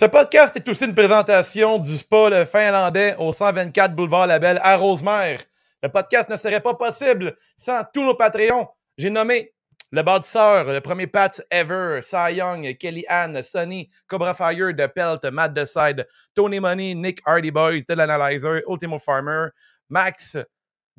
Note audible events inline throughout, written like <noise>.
Ce podcast est aussi une présentation du spa le finlandais au 124 boulevard Labelle à Rosemère. Le podcast ne serait pas possible sans tous nos Patreons. J'ai nommé le bâtisseur, le premier Pat ever, Cy Young, Kelly Ann, Sonny, Cobra Fire, The Pelt, Matt Decide, Tony Money, Nick Hardy Boys, The Analyzer, Ultimo Farmer, Max,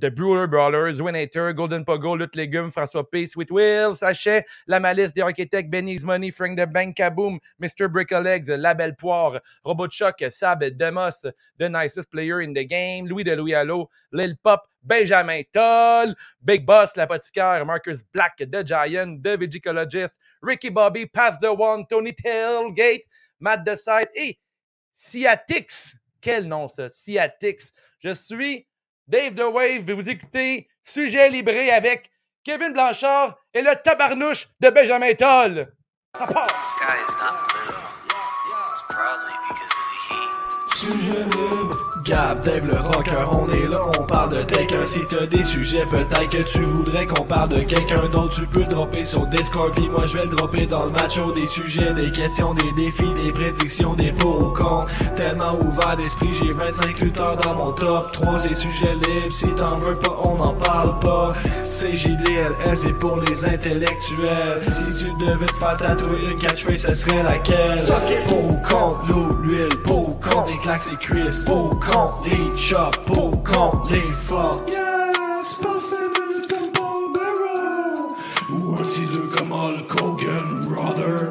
The Brewer Brawlers, Winator, Golden Pogo, Lutte Légumes, François P, Sweet Will, Sachet, La Malice, The Architect, Benny's Money, Frank the Bank, Kaboom, Mr. Bricklegs, La Belle Poire, Robot Chuck, Sab, Demos, The Nicest Player in the Game, Louis de Louis Allo, Lil Pop, Benjamin Toll, Big Boss, L'Apothicaire, Marcus Black, The Giant, The Vegicologist, Ricky Bobby, Pass the One, Tony Tailgate, Matt Decide et Ciatix. Quel nom ça, Ciatix. Je suis Dave The Wave, vous écoutez Sujet Libré avec Kevin Blanchard et le tabarnouche de Benjamin Toll. Ça passe! Sujet libre, Gab, Dave le rocker, on est là, on parle de quelqu'un. Si t'as des sujets, peut-être que tu voudrais qu'on parle de quelqu'un d'autre. Tu peux dropper sur Discord, puis moi je vais le dropper dans le match. Oh, des sujets, des questions, des défis, des prédictions, des pour ou. Tellement ouvert d'esprit, j'ai 25 lutteurs dans mon top 3. C'est sujets libres, si t'en veux pas, on n'en parle pas. C'est JDLS, c'est pour les intellectuels. Si tu devais te faire tatouer une catchphrase, ce serait laquelle? Pour ou contre l'eau, l'huile, pour ou contre les claques et cuisses, pour ou contre les chops, pour ou contre les fuck. Yes, passez minutes comme Paul Bearer. Ou un 6-2 comme Hulk Hogan, brother.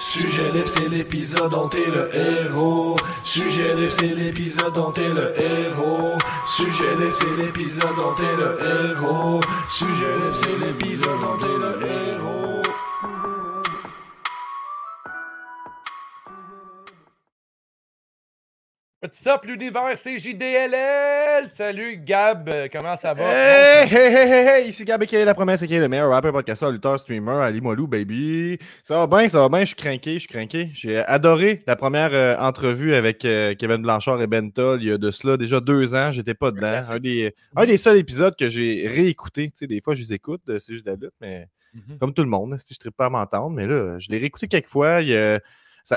Sujet libre, c'est l'épisode dont t'es le héros. Sujet libre, c'est l'épisode dont t'es le héros. Sujet libre, c'est l'épisode dont t'es le héros. Sujet libre, c'est l'épisode dont t'es le héros. Petit up, l'univers, c'est JDLL! Salut Gab, euh, comment ça va? Hey, hey, hey, hey, hey, ici Gab qui est la promesse, qui est le meilleur rapper, podcasteur, lutteur, streamer, Ali Molou, baby. Ça va bien, ça va bien, je suis craqué, je suis craqué. J'ai adoré la première euh, entrevue avec euh, Kevin Blanchard et Ben Toll il y a de cela déjà deux ans, j'étais pas dedans. Un des, un des seuls épisodes que j'ai réécouté. Tu sais, des fois, je les écoute, c'est juste de la lutte, mais Mhm. comme tout le monde, si je ne pas à m'entendre, mais là, je l'ai réécouté quelques fois. il y a-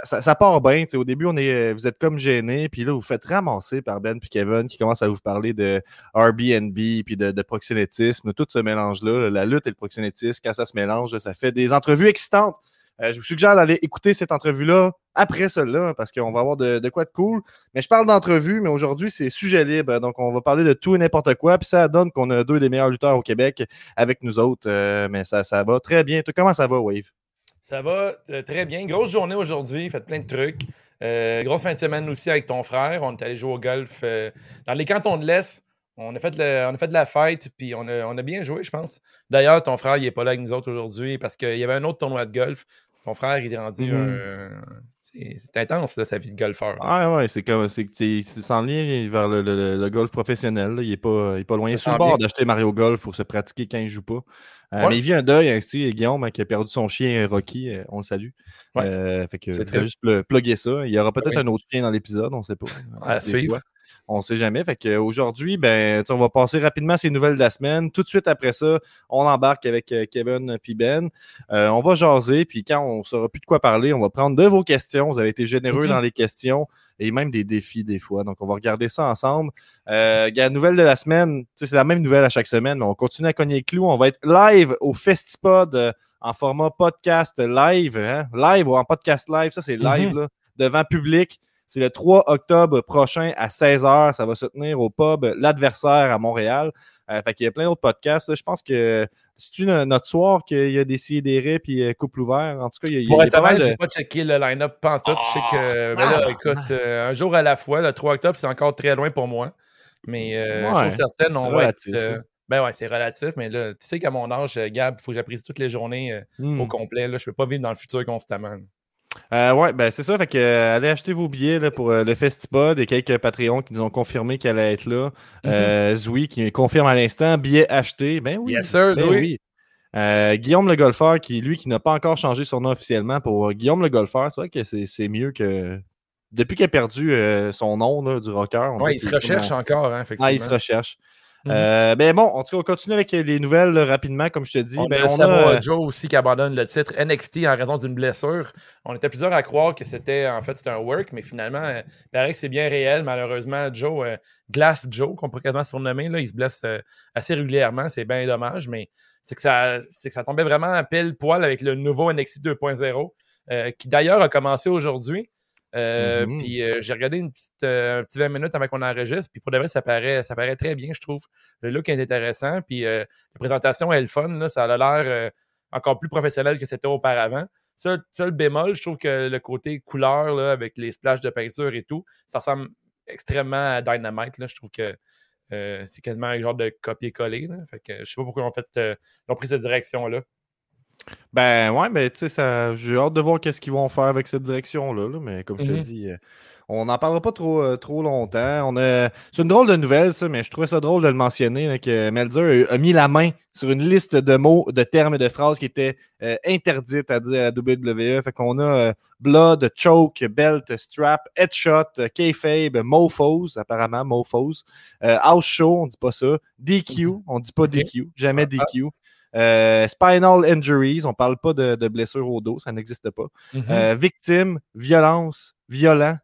ça, ça- part bien. Au début, on est, vous êtes comme gênés, puis là, vous faites ramasser par Ben et Kevin qui commencent à vous parler de Airbnb puis de, de proxénétisme, tout ce mélange-là, la lutte et le proxénétisme, quand ça se mélange, ça fait des entrevues excitantes. Euh, je vous suggère d'aller écouter cette entrevue-là après celle-là, hein, parce qu'on va avoir de, de quoi de cool. Mais je parle d'entrevue, mais aujourd'hui, c'est sujet libre. Donc, on va parler de tout et n'importe quoi. Puis ça donne qu'on a deux des meilleurs lutteurs au Québec avec nous autres. Euh, mais ça, ça va très bien. Comment ça va, Wave? Ça va euh, très bien. Grosse journée aujourd'hui, fait plein de trucs. Euh, grosse fin de semaine aussi avec ton frère. On est allé jouer au golf euh, dans les cantons de l'Est. On a, fait le- on a fait de la fête, puis on a, on a bien joué, je pense. D'ailleurs, ton frère, il n'est pas là avec nous autres aujourd'hui parce qu'il y avait un autre tournoi de golf. Ton frère, il est rendu Mhm. un- C'est intense, là, sa vie de golfeur. Ah ouais, c'est comme c'est sans lien vers le, le- le golf professionnel. là. Il est pas, il est pas loin. Il est sur le bord d'acheter Mario Golf pour se pratiquer quand il joue pas. Euh, Ouais. Mais il vit un deuil ainsi, Guillaume, hein, qui a perdu son chien Rocky. euh, on le salue. Ouais. Euh, fait que C'est triste. juste pl- plugger ça. Il y aura peut-être oui. un autre chien dans l'épisode, on sait pas. À Des suivre. On sait jamais. Fait que aujourd'hui, ben, on va passer rapidement ces nouvelles de la semaine. Tout de suite après ça, on embarque avec euh, Kevin puis Ben. Euh, on va jaser, puis quand on saura plus de quoi parler, on va prendre de vos questions. Vous avez été généreux Mhm. dans les questions et même des défis des fois. Donc, on va regarder ça ensemble. Euh, gars, nouvelle de la semaine, c'est la même nouvelle à chaque semaine, mais on continue à cogner le clou. On va être live au Festipod euh, en format podcast live. hein. Live ou en podcast live, ça c'est live, Mhm. là, devant public. C'est le 3 octobre prochain à 16h. Ça va se tenir au pub L'Adversaire à Montréal. Euh, fait qu'il y a plein d'autres podcasts. là. Je pense que c'est-tu no- notre soir qu'il y a des des puis euh, couple ouvert? En tout cas, il y a, il y a- Pour il y a être pas mal honnête, de- j'ai pas checké le line-up pantoute. Je sais que, ben là, ah, écoute, euh, un jour à la fois, le 3 octobre, c'est encore très loin pour moi. Mais euh, Ouais, chose certaine, on c'est va être. relatif, euh, hein. ben ouais, c'est relatif, mais là, tu sais qu'à mon âge, euh, Gab, il faut que j'apprécie toutes les journées euh, Hmm. au complet. Là, je peux pas vivre dans le futur constamment. Euh, ouais, ben c'est ça. Fait que euh, allez acheter vos billets là, pour euh, le Festipod. Il y a quelques Patreons qui nous ont confirmé qu'elle allait être là. Euh, Zoui qui confirme à l'instant, billets achetés. Ben oui. Yes, sir, ben oui. Guillaume le golfeur, qui lui, qui n'a pas encore changé son nom officiellement pour Guillaume le golfeur, c'est vrai que c'est mieux que. Depuis qu'il a perdu son nom là, du rocker. on Ouais, dirait il se recherche encore, hein, effectivement. Ah, il se recherche. Mhm. Euh, ben bon, en tout cas, on continue avec les nouvelles rapidement, comme je te dis. On Ben, a on Samoa a, euh, Joe aussi qui abandonne le titre NXT en raison d'une blessure. On était plusieurs à croire que c'était en fait c'était un work, mais finalement, euh, il paraît que c'est bien réel. Malheureusement, Joe, euh, Glass Joe, qu'on pourrait quasiment surnommer, là, il se blesse euh, assez régulièrement. C'est bien dommage, mais c'est que ça c'est que ça tombait vraiment à pile poil avec le nouveau NXT 2.0, euh, qui d'ailleurs a commencé aujourd'hui. Euh, Mhm. Puis euh, j'ai regardé une petite, euh, un petit 20 minutes avant qu'on enregistre. Puis pour de vrai, ça paraît, ça paraît très bien, je trouve. Le look est intéressant. Puis euh, la présentation est le fun. Là, ça a l'air encore plus professionnel que c'était auparavant. Seul, seul bémol, je trouve que le côté couleur là, avec les splashes de peinture et tout, ça ressemble extrêmement à Dynamite. Là. Je trouve que c'est quasiment un genre de copier-coller. Fait que je sais pas pourquoi ont, fait, ils ont pris cette direction-là. Ben ouais, mais tu sais, j'ai hâte de voir qu'est-ce qu'ils vont faire avec cette direction-là. là, mais comme je te Mhm. dis, euh, on n'en parlera pas trop, euh, trop longtemps. On a... C'est une drôle de nouvelle, ça, mais je trouvais ça drôle de le mentionner, là, que Melzer a, a mis la main sur une liste de mots, de termes et de phrases qui étaient euh, interdites à dire à WWE. Fait qu'on a euh, Blood, Choke, Belt, Strap, Headshot, Kayfabe, Mofos, apparemment, Mofos, House Show, on dit pas ça, DQ, on dit pas. DQ, jamais. DQ. Euh, spinal injuries, on parle pas de, de blessures au dos, ça n'existe pas. Mhm. Euh, victime, violence, violent,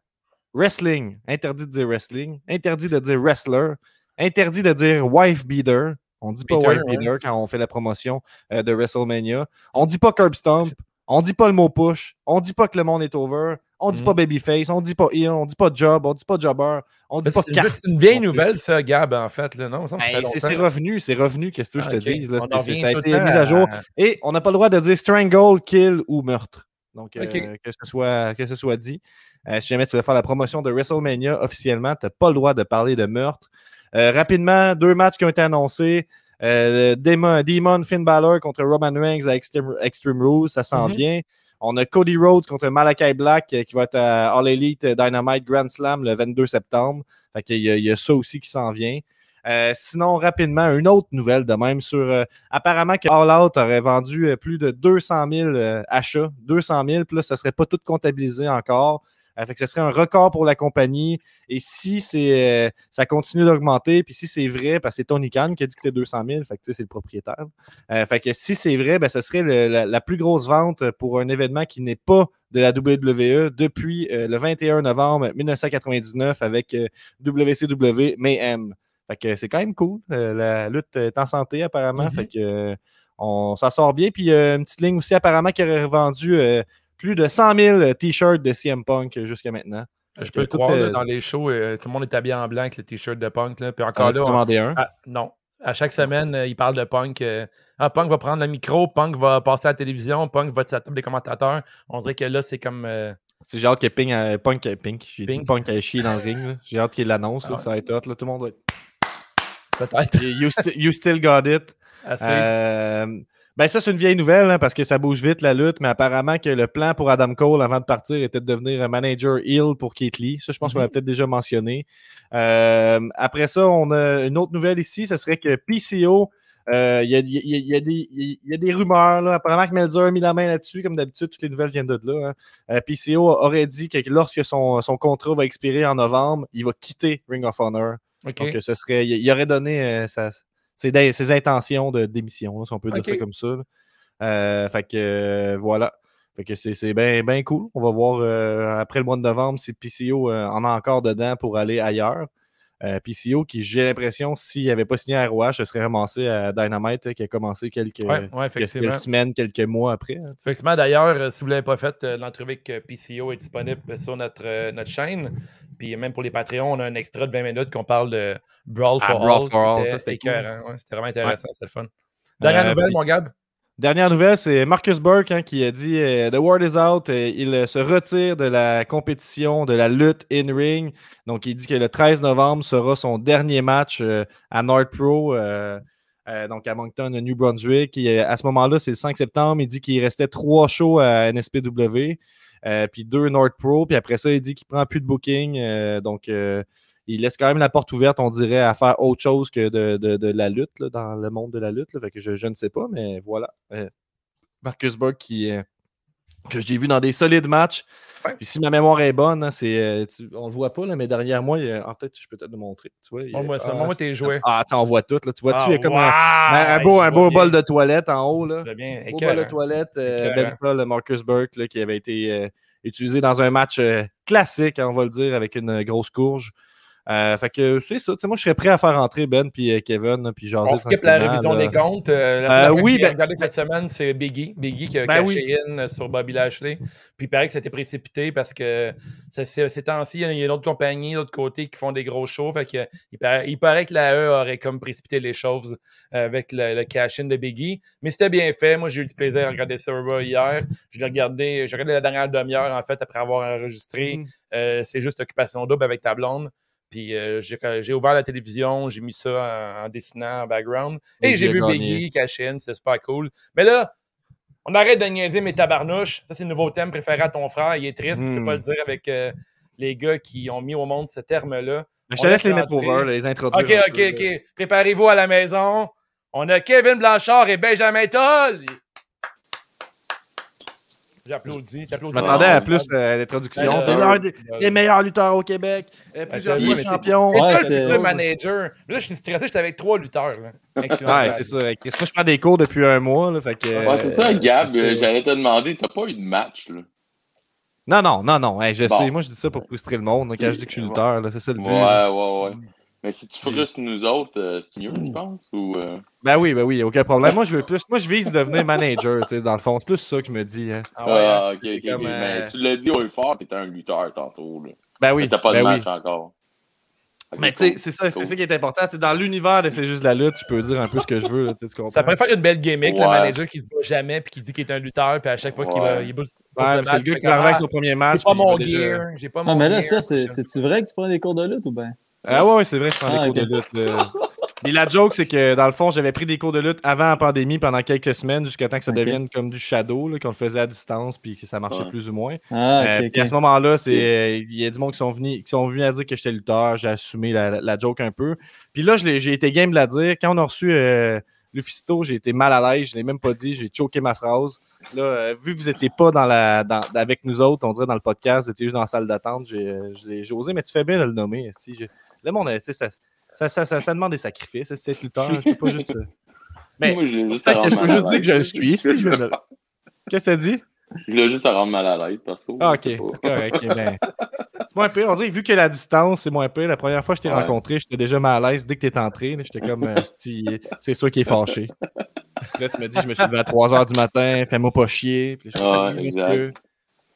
wrestling, interdit de dire wrestling, interdit de dire wrestler, interdit de dire wife beater. On dit pas Beater, wife ouais. beater quand on fait la promotion euh, de WrestleMania. On dit pas curb stomp. On dit pas le mot push. On dit pas que le monde est over. On dit Mhm. pas babyface. On dit pas heel. On dit pas job. On dit pas jobber. On dit pas C'est une vieille nouvelle, ça, Gab, en fait. Là. Non, Ben, c'est revenu, c'est revenu, qu'est-ce que je te dis. là, ça a été mis à jour. à- Et on n'a pas le droit de dire strangle, kill ou meurtre. Donc, euh, que, ce soit, que ce soit dit. Euh, si jamais tu veux faire la promotion de WrestleMania officiellement, tu n'as pas le droit de parler de meurtre. Euh, rapidement, deux matchs qui ont été annoncés. Demon, Demon Finn Balor contre Roman Reigns à Extreme, Extreme Rules, ça s'en Mhm. vient. On a Cody Rhodes contre Malakai Black euh, qui va être à All Elite Dynamite Grand Slam le 22 septembre. Il y a ça aussi qui s'en vient. Euh, sinon, rapidement, une autre nouvelle de même sur euh, apparemment que All Out aurait vendu plus de 200 000 euh, achats. 200 000, puis là, ça ne serait pas tout comptabilisé encore. Euh, fait que ce serait un record pour la compagnie. Et si c'est, euh, ça continue d'augmenter, puis si c'est vrai, parce que c'est Tony Khan qui a dit que c'était 200 000, fait que c'est le propriétaire. Euh, fait que si c'est vrai, ben, ce serait le- la, la plus grosse vente pour un événement qui n'est pas de la WWE depuis euh, le 21 novembre 1999 avec euh, WCW Mayhem. Fait que c'est quand même cool. Euh, la lutte est en santé apparemment. Mhm. Fait que on, ça sort bien. Puis une petite ligne aussi apparemment qui aurait vendu euh, plus de 100 000 t-shirts de CM Punk jusqu'à maintenant. Je peux le croire, là, euh, dans les shows, euh, tout le monde est habillé en blanc avec le t-shirt de punk. Là. Puis En encore là, on- un? Ah, non. À chaque semaine, euh, il parle de Punk. euh, ah, Punk va prendre le micro, Punk va passer à la télévision, Punk va être sur la table des commentateurs. On dirait que là, c'est comme. euh, C'est hâte que Pink, euh, Punk, euh, Pink, j'ai dit. Punk a chier dans le ring. J'ai hâte qu'il l'annonce. Ah ouais. Ça va être hot. là. Tout le monde va être. peut-être. You, sti- you still got it. Ben ça, c'est une vieille nouvelle hein, parce que ça bouge vite la lutte, mais apparemment que le plan pour Adam Cole avant de partir était de devenir un manager heel pour Keith Lee. Ça, je pense qu'on Mhm. l'a peut-être déjà mentionné. Euh, après ça, on a une autre nouvelle ici, ce serait que PCO, euh, il y, a, y y des- il y a des rumeurs. Là. Apparemment que Melzer a mis la main là-dessus, comme d'habitude, toutes les nouvelles viennent de là. hein. Euh, PCO aurait dit que lorsque son, son contrat va expirer en novembre, il va quitter Ring of Honor. Donc, ce serait, il, il aurait donné euh, sa- ses, ses intentions de démission, si on peut dire ça comme ça. Euh, fait que euh, voilà. Fait que c'est bien ben cool. On va voir euh, après le mois de novembre si PCO en a encore dedans pour aller ailleurs. Euh, PCO, qui j'ai l'impression, s'il n'avait pas signé à ROH, se serait ramassé à Dynamite, hein, qui a commencé quelques, Ouais, ouais, quelques effectivement. semaines, quelques mois après. hein. Effectivement, d'ailleurs, euh, si vous ne l'avez pas fait, euh, l'entrevue avec PCO est disponible sur notre, notre chaîne. Puis même pour les Patreons, on a un extra de 20 minutes qu'on parle de Brawl Ah, for Brawl All. for All, C'était ça, c'était cool. ouais, C'était vraiment intéressant, c'était le fun. Dernière Euh, nouvelle, puis- mon Gab? Dernière nouvelle, c'est Marcus Burke hein, qui a dit euh, The word is out. euh, il euh, se retire de la compétition, de la lutte in-ring. Donc, il dit que le 13 novembre sera son dernier match euh, à North Pro, donc à Moncton, New Brunswick. Et, à ce moment-là, c'est le 5 septembre. Il dit qu'il restait trois shows à NSPW. Euh, puis deux North Pro, puis après ça, il dit qu'il prend plus de booking. euh, donc, euh, il laisse quand même la porte ouverte, on dirait, à faire autre chose que de, de- de la lutte, là, dans le monde de la lutte. Fait que je, je ne sais pas, mais voilà. Marcus Burke qui, que j'ai vu dans des solides matchs. Ouais. Puis si ma mémoire est bonne, hein, c'est, euh, tu- on le voit pas, là, mais derrière moi, il en fait, je peux peut-être le montrer. Tu vois, a- Montre-moi ça, ah, c'est- tes jouets. Ah, tu on voit tout. Là. Tu vois-tu, il y a comme un, Ah, un- un beau, un vois beau bol de toilette en haut. Là. Vois bien. Beau bol de toilette. euh, ben Paul, Marcus Burke, là, qui avait été euh, utilisé dans un match euh, classique, hein, on va le dire, avec une grosse courge. Euh, fait que c'est ça. Moi, je serais prêt à faire entrer Ben puis euh, Kevin, puis On skip la révision là. des comptes. Euh, la oui, que j'ai ben- cette semaine, c'est Biggie. Biggie qui a Ben caché in sur Bobby Lashley. Puis il paraît que c'était précipité parce que ces temps-ci, il y a- il y a d'autres compagnies, d'autre côté, qui font des gros shows. Fait que, il, paraît, il paraît que la E aurait comme précipité les choses avec le, le cash-in de Biggie. Mais c'était bien fait. Moi, j'ai eu du plaisir à regarder ça hier. Je l'ai regardé, j'ai regardé la dernière demi-heure, en fait, après avoir enregistré. Mm. Euh, c'est juste occupation double avec ta blonde. Puis euh, j'ai ouvert la télévision, j'ai mis ça en, en dessinant en background. Et j'ai vu. Biggie cash in, c'est super cool. Mais là, on arrête de niaiser mes tabarnouches. Ça, c'est le nouveau thème préféré à ton frère. Il est triste, je peux Mm. pas le dire avec euh, les gars qui ont mis au monde ce terme-là. Ben, Je te laisse les mettre over, les introduire. OK, OK, peu. OK. Préparez-vous à la maison. On a Kevin Blanchard et Benjamin Toll. J'applaudis. Je m'attendais à Ah, plus euh, d'introduction. Ben, C'est euh, l'un des les meilleurs lutteurs au Québec. euh, plusieurs oui, fois champion. C'est ça, le futur manager. Là, je suis stressé, j'étais avec trois lutteurs. Là, Ouais, c'est ça. Moi, je prends des cours depuis un mois. Là, fait que, Ouais, c'est ça, euh, Gab. euh, J'allais te demander, t'as pas eu de match, là? Non, non, non, non. hey, je Bon. sais. Moi, je dis ça pour frustrer le monde. quand je dis que je suis lutteur, là, c'est ça le but. Ouais, ouais, ouais. Mais si tu frustres nous autres, euh, c'est mieux, je pense. Ou, euh, Ben oui, ben oui, aucun problème. Moi, je veux plus. Moi, je vise devenir manager, tu sais, dans le fond. C'est plus ça que je me dis. hein. Ah ouais, hein? Ah, ok, ok, comme, ok. euh, Mais tu l'as dit au fort, t'étais un lutteur tantôt. Là. Ben oui. Mais t'as pas de ben oui. match encore. Mais tu sais, c'est ça, c'est Cool. ça qui est important. Tu sais, dans l'univers de C'est juste de la lutte, je peux dire un peu ce que je veux. là, tu? Ça pourrait faire une belle gimmick, le manager qui se bat jamais puis qui dit qu'il est un lutteur, puis à chaque fois qu'il Ouais. il c'est le gars qui va arriver avec son premier ah, match. J'ai pas mon gear, j'ai pas mon Non, mais là, gear. ça, c'est- c'est-tu vrai que tu prends des cours de lutte ou bien? Ah ouais, ouais, c'est vrai, je prends Ah, des cours ok. de lutte. là. Mais la joke, c'est que dans le fond, j'avais pris des cours de lutte avant la pandémie pendant quelques semaines jusqu'à temps que ça devienne comme du shadow, qu'on le faisait à distance puis que ça marchait Ouais. plus ou moins. Ah, Euh, puis à ce moment-là, c'est euh, il y a du monde qui sont venus, qui sont venus à dire que j'étais lutteur. J'ai assumé la, la- joke un peu. Puis là, j'ai été game de la dire. Quand on a reçu euh, Lufisto, j'ai été mal à l'aise. Je l'ai même pas dit. J'ai choqué ma phrase. Là, euh, vu que vous étiez pas dans la, dans- avec nous autres, on dirait dans le podcast, vous étiez juste dans la salle d'attente, j'ai euh, osé, mais tu fais bien de le nommer. Si le monde, euh, ça, ça, ça, ça, ça demande des sacrifices. C'est être lutteur. Je peux pas juste. euh, <laughs> Mais Moi, je l'ai juste à peux juste dire que je le suis. si je Qu'est-ce que ça dit? Je voulais juste à rendre mal à l'aise, perso. Ah, ok, c'est correct. mais C'est moins pire. On dirait vu que la distance, c'est moins pire. La première fois que je t'ai Ouais. rencontré, j'étais déjà mal à l'aise. Dès que t'es entré, j'étais comme, euh, c'est sûr qu'il est fâché. Là, tu me dis, je me suis levé à 3 h du matin, fais-moi pas chier. Puis Oui, exact.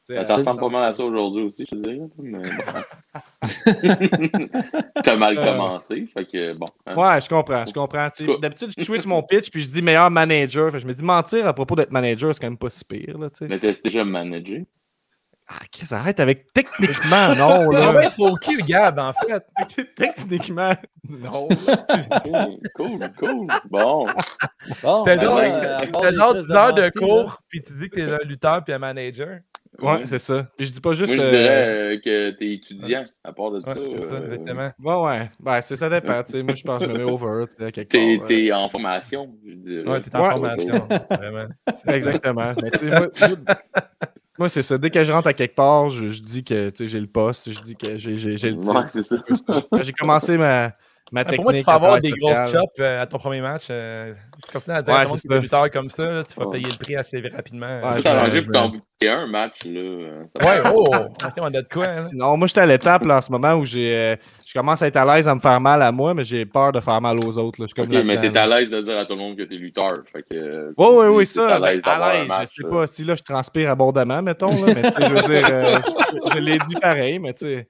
Ça euh, ressemble pas mal à ça aujourd'hui aussi, je te dirais. Mais bon. <laughs> <laughs> T'as mal Euh. commencé, fait que bon. hein. Ouais, je comprends, je comprends. D'habitude, je switch mon pitch puis je dis meilleur manager. Fait que je me dis mentir à propos d'être manager, c'est quand même pas si pire. Là. Mais t'as déjà managé? Ah, Chris, arrête avec techniquement, <laughs> non. Ah Là. ouais, faut qui, Gab, en fait? <laughs> techniquement, non. <laughs> Cool, cool, cool. Bon. Bon, T'as ben, genre, euh, à part t'as des genre crises 10 heures de cours, puis tu dis que t'es un lutteur puis un manager. Ouais, c'est ça. Puis je dis pas juste. Moi, je euh, dirais euh, que t'es étudiant, à part de Ouais, ça. c'est ça, euh, exactement. Ouais, ouais. Ben, c'est, ça dépend. tu sais. Moi, je pense que je me mets over. tu sais, à quelque T'es en formation, je dirais. Ouais, t'es en Ouais. formation, vraiment. Euh. Exactement. Mais, tu sais, moi, moi- moi, c'est ça. Dès que je rentre à quelque part, je, je dis que tu sais, j'ai le poste, je dis que j'ai, le titre. Ouais, c'est ça. Quand j'ai commencé ma, ma Ah. Pour moi, tu vas avoir des grosses chops euh, à ton premier match. euh, tu continues à dire Ouais, à tout le monde comme ça, là, tu vas payer le prix assez rapidement. Ouais, vais- arrangé pour t'en un match, là. euh, ça Ouais, oh! Ok, on a de quoi, hein? Sinon, moi, j'étais à l'étape en ce moment où j'ai, euh, je commence à être à l'aise à me faire mal à moi, mais j'ai peur de faire mal aux autres. Là. Je suis comme Ok, mais t'es à l'aise de dire à tout le monde que t'es lutteur. Fait que. Oui, oui, tu- oui, ça. à l'aise ben, l'aise, match, je sais pas si là je transpire abondamment, mettons, là, mais tu je veux dire, je l'ai dit pareil, mais tu sais.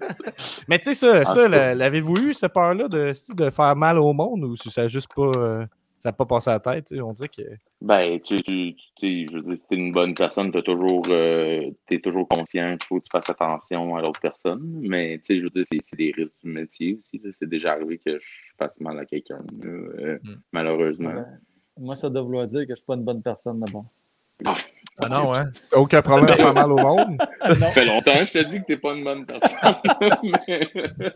<laughs> Mais tu sais, ça, ça l'avez-vous eu, cette peur-là de, de faire mal au monde ou si ça a juste pas. euh, ça n'a pas passé à la tête, on dirait que. Ben, tu, tu, tu sais, je veux dire, si t'es une bonne personne, toujours, euh, t'es toujours conscient qu'il faut que tu fasses attention à l'autre personne. Mais, tu sais, je veux dire, c'est, c'est des risques du métier aussi. là. C'est déjà arrivé que je fasse mal à quelqu'un, là, euh, Mm. malheureusement. Ben, Moi, ça doit vouloir dire que je suis pas une bonne personne d'abord. Ah non, hein? Aucun problème à faire mal au monde. <laughs> Ça fait longtemps que je te dis que t'es pas une bonne personne. <laughs>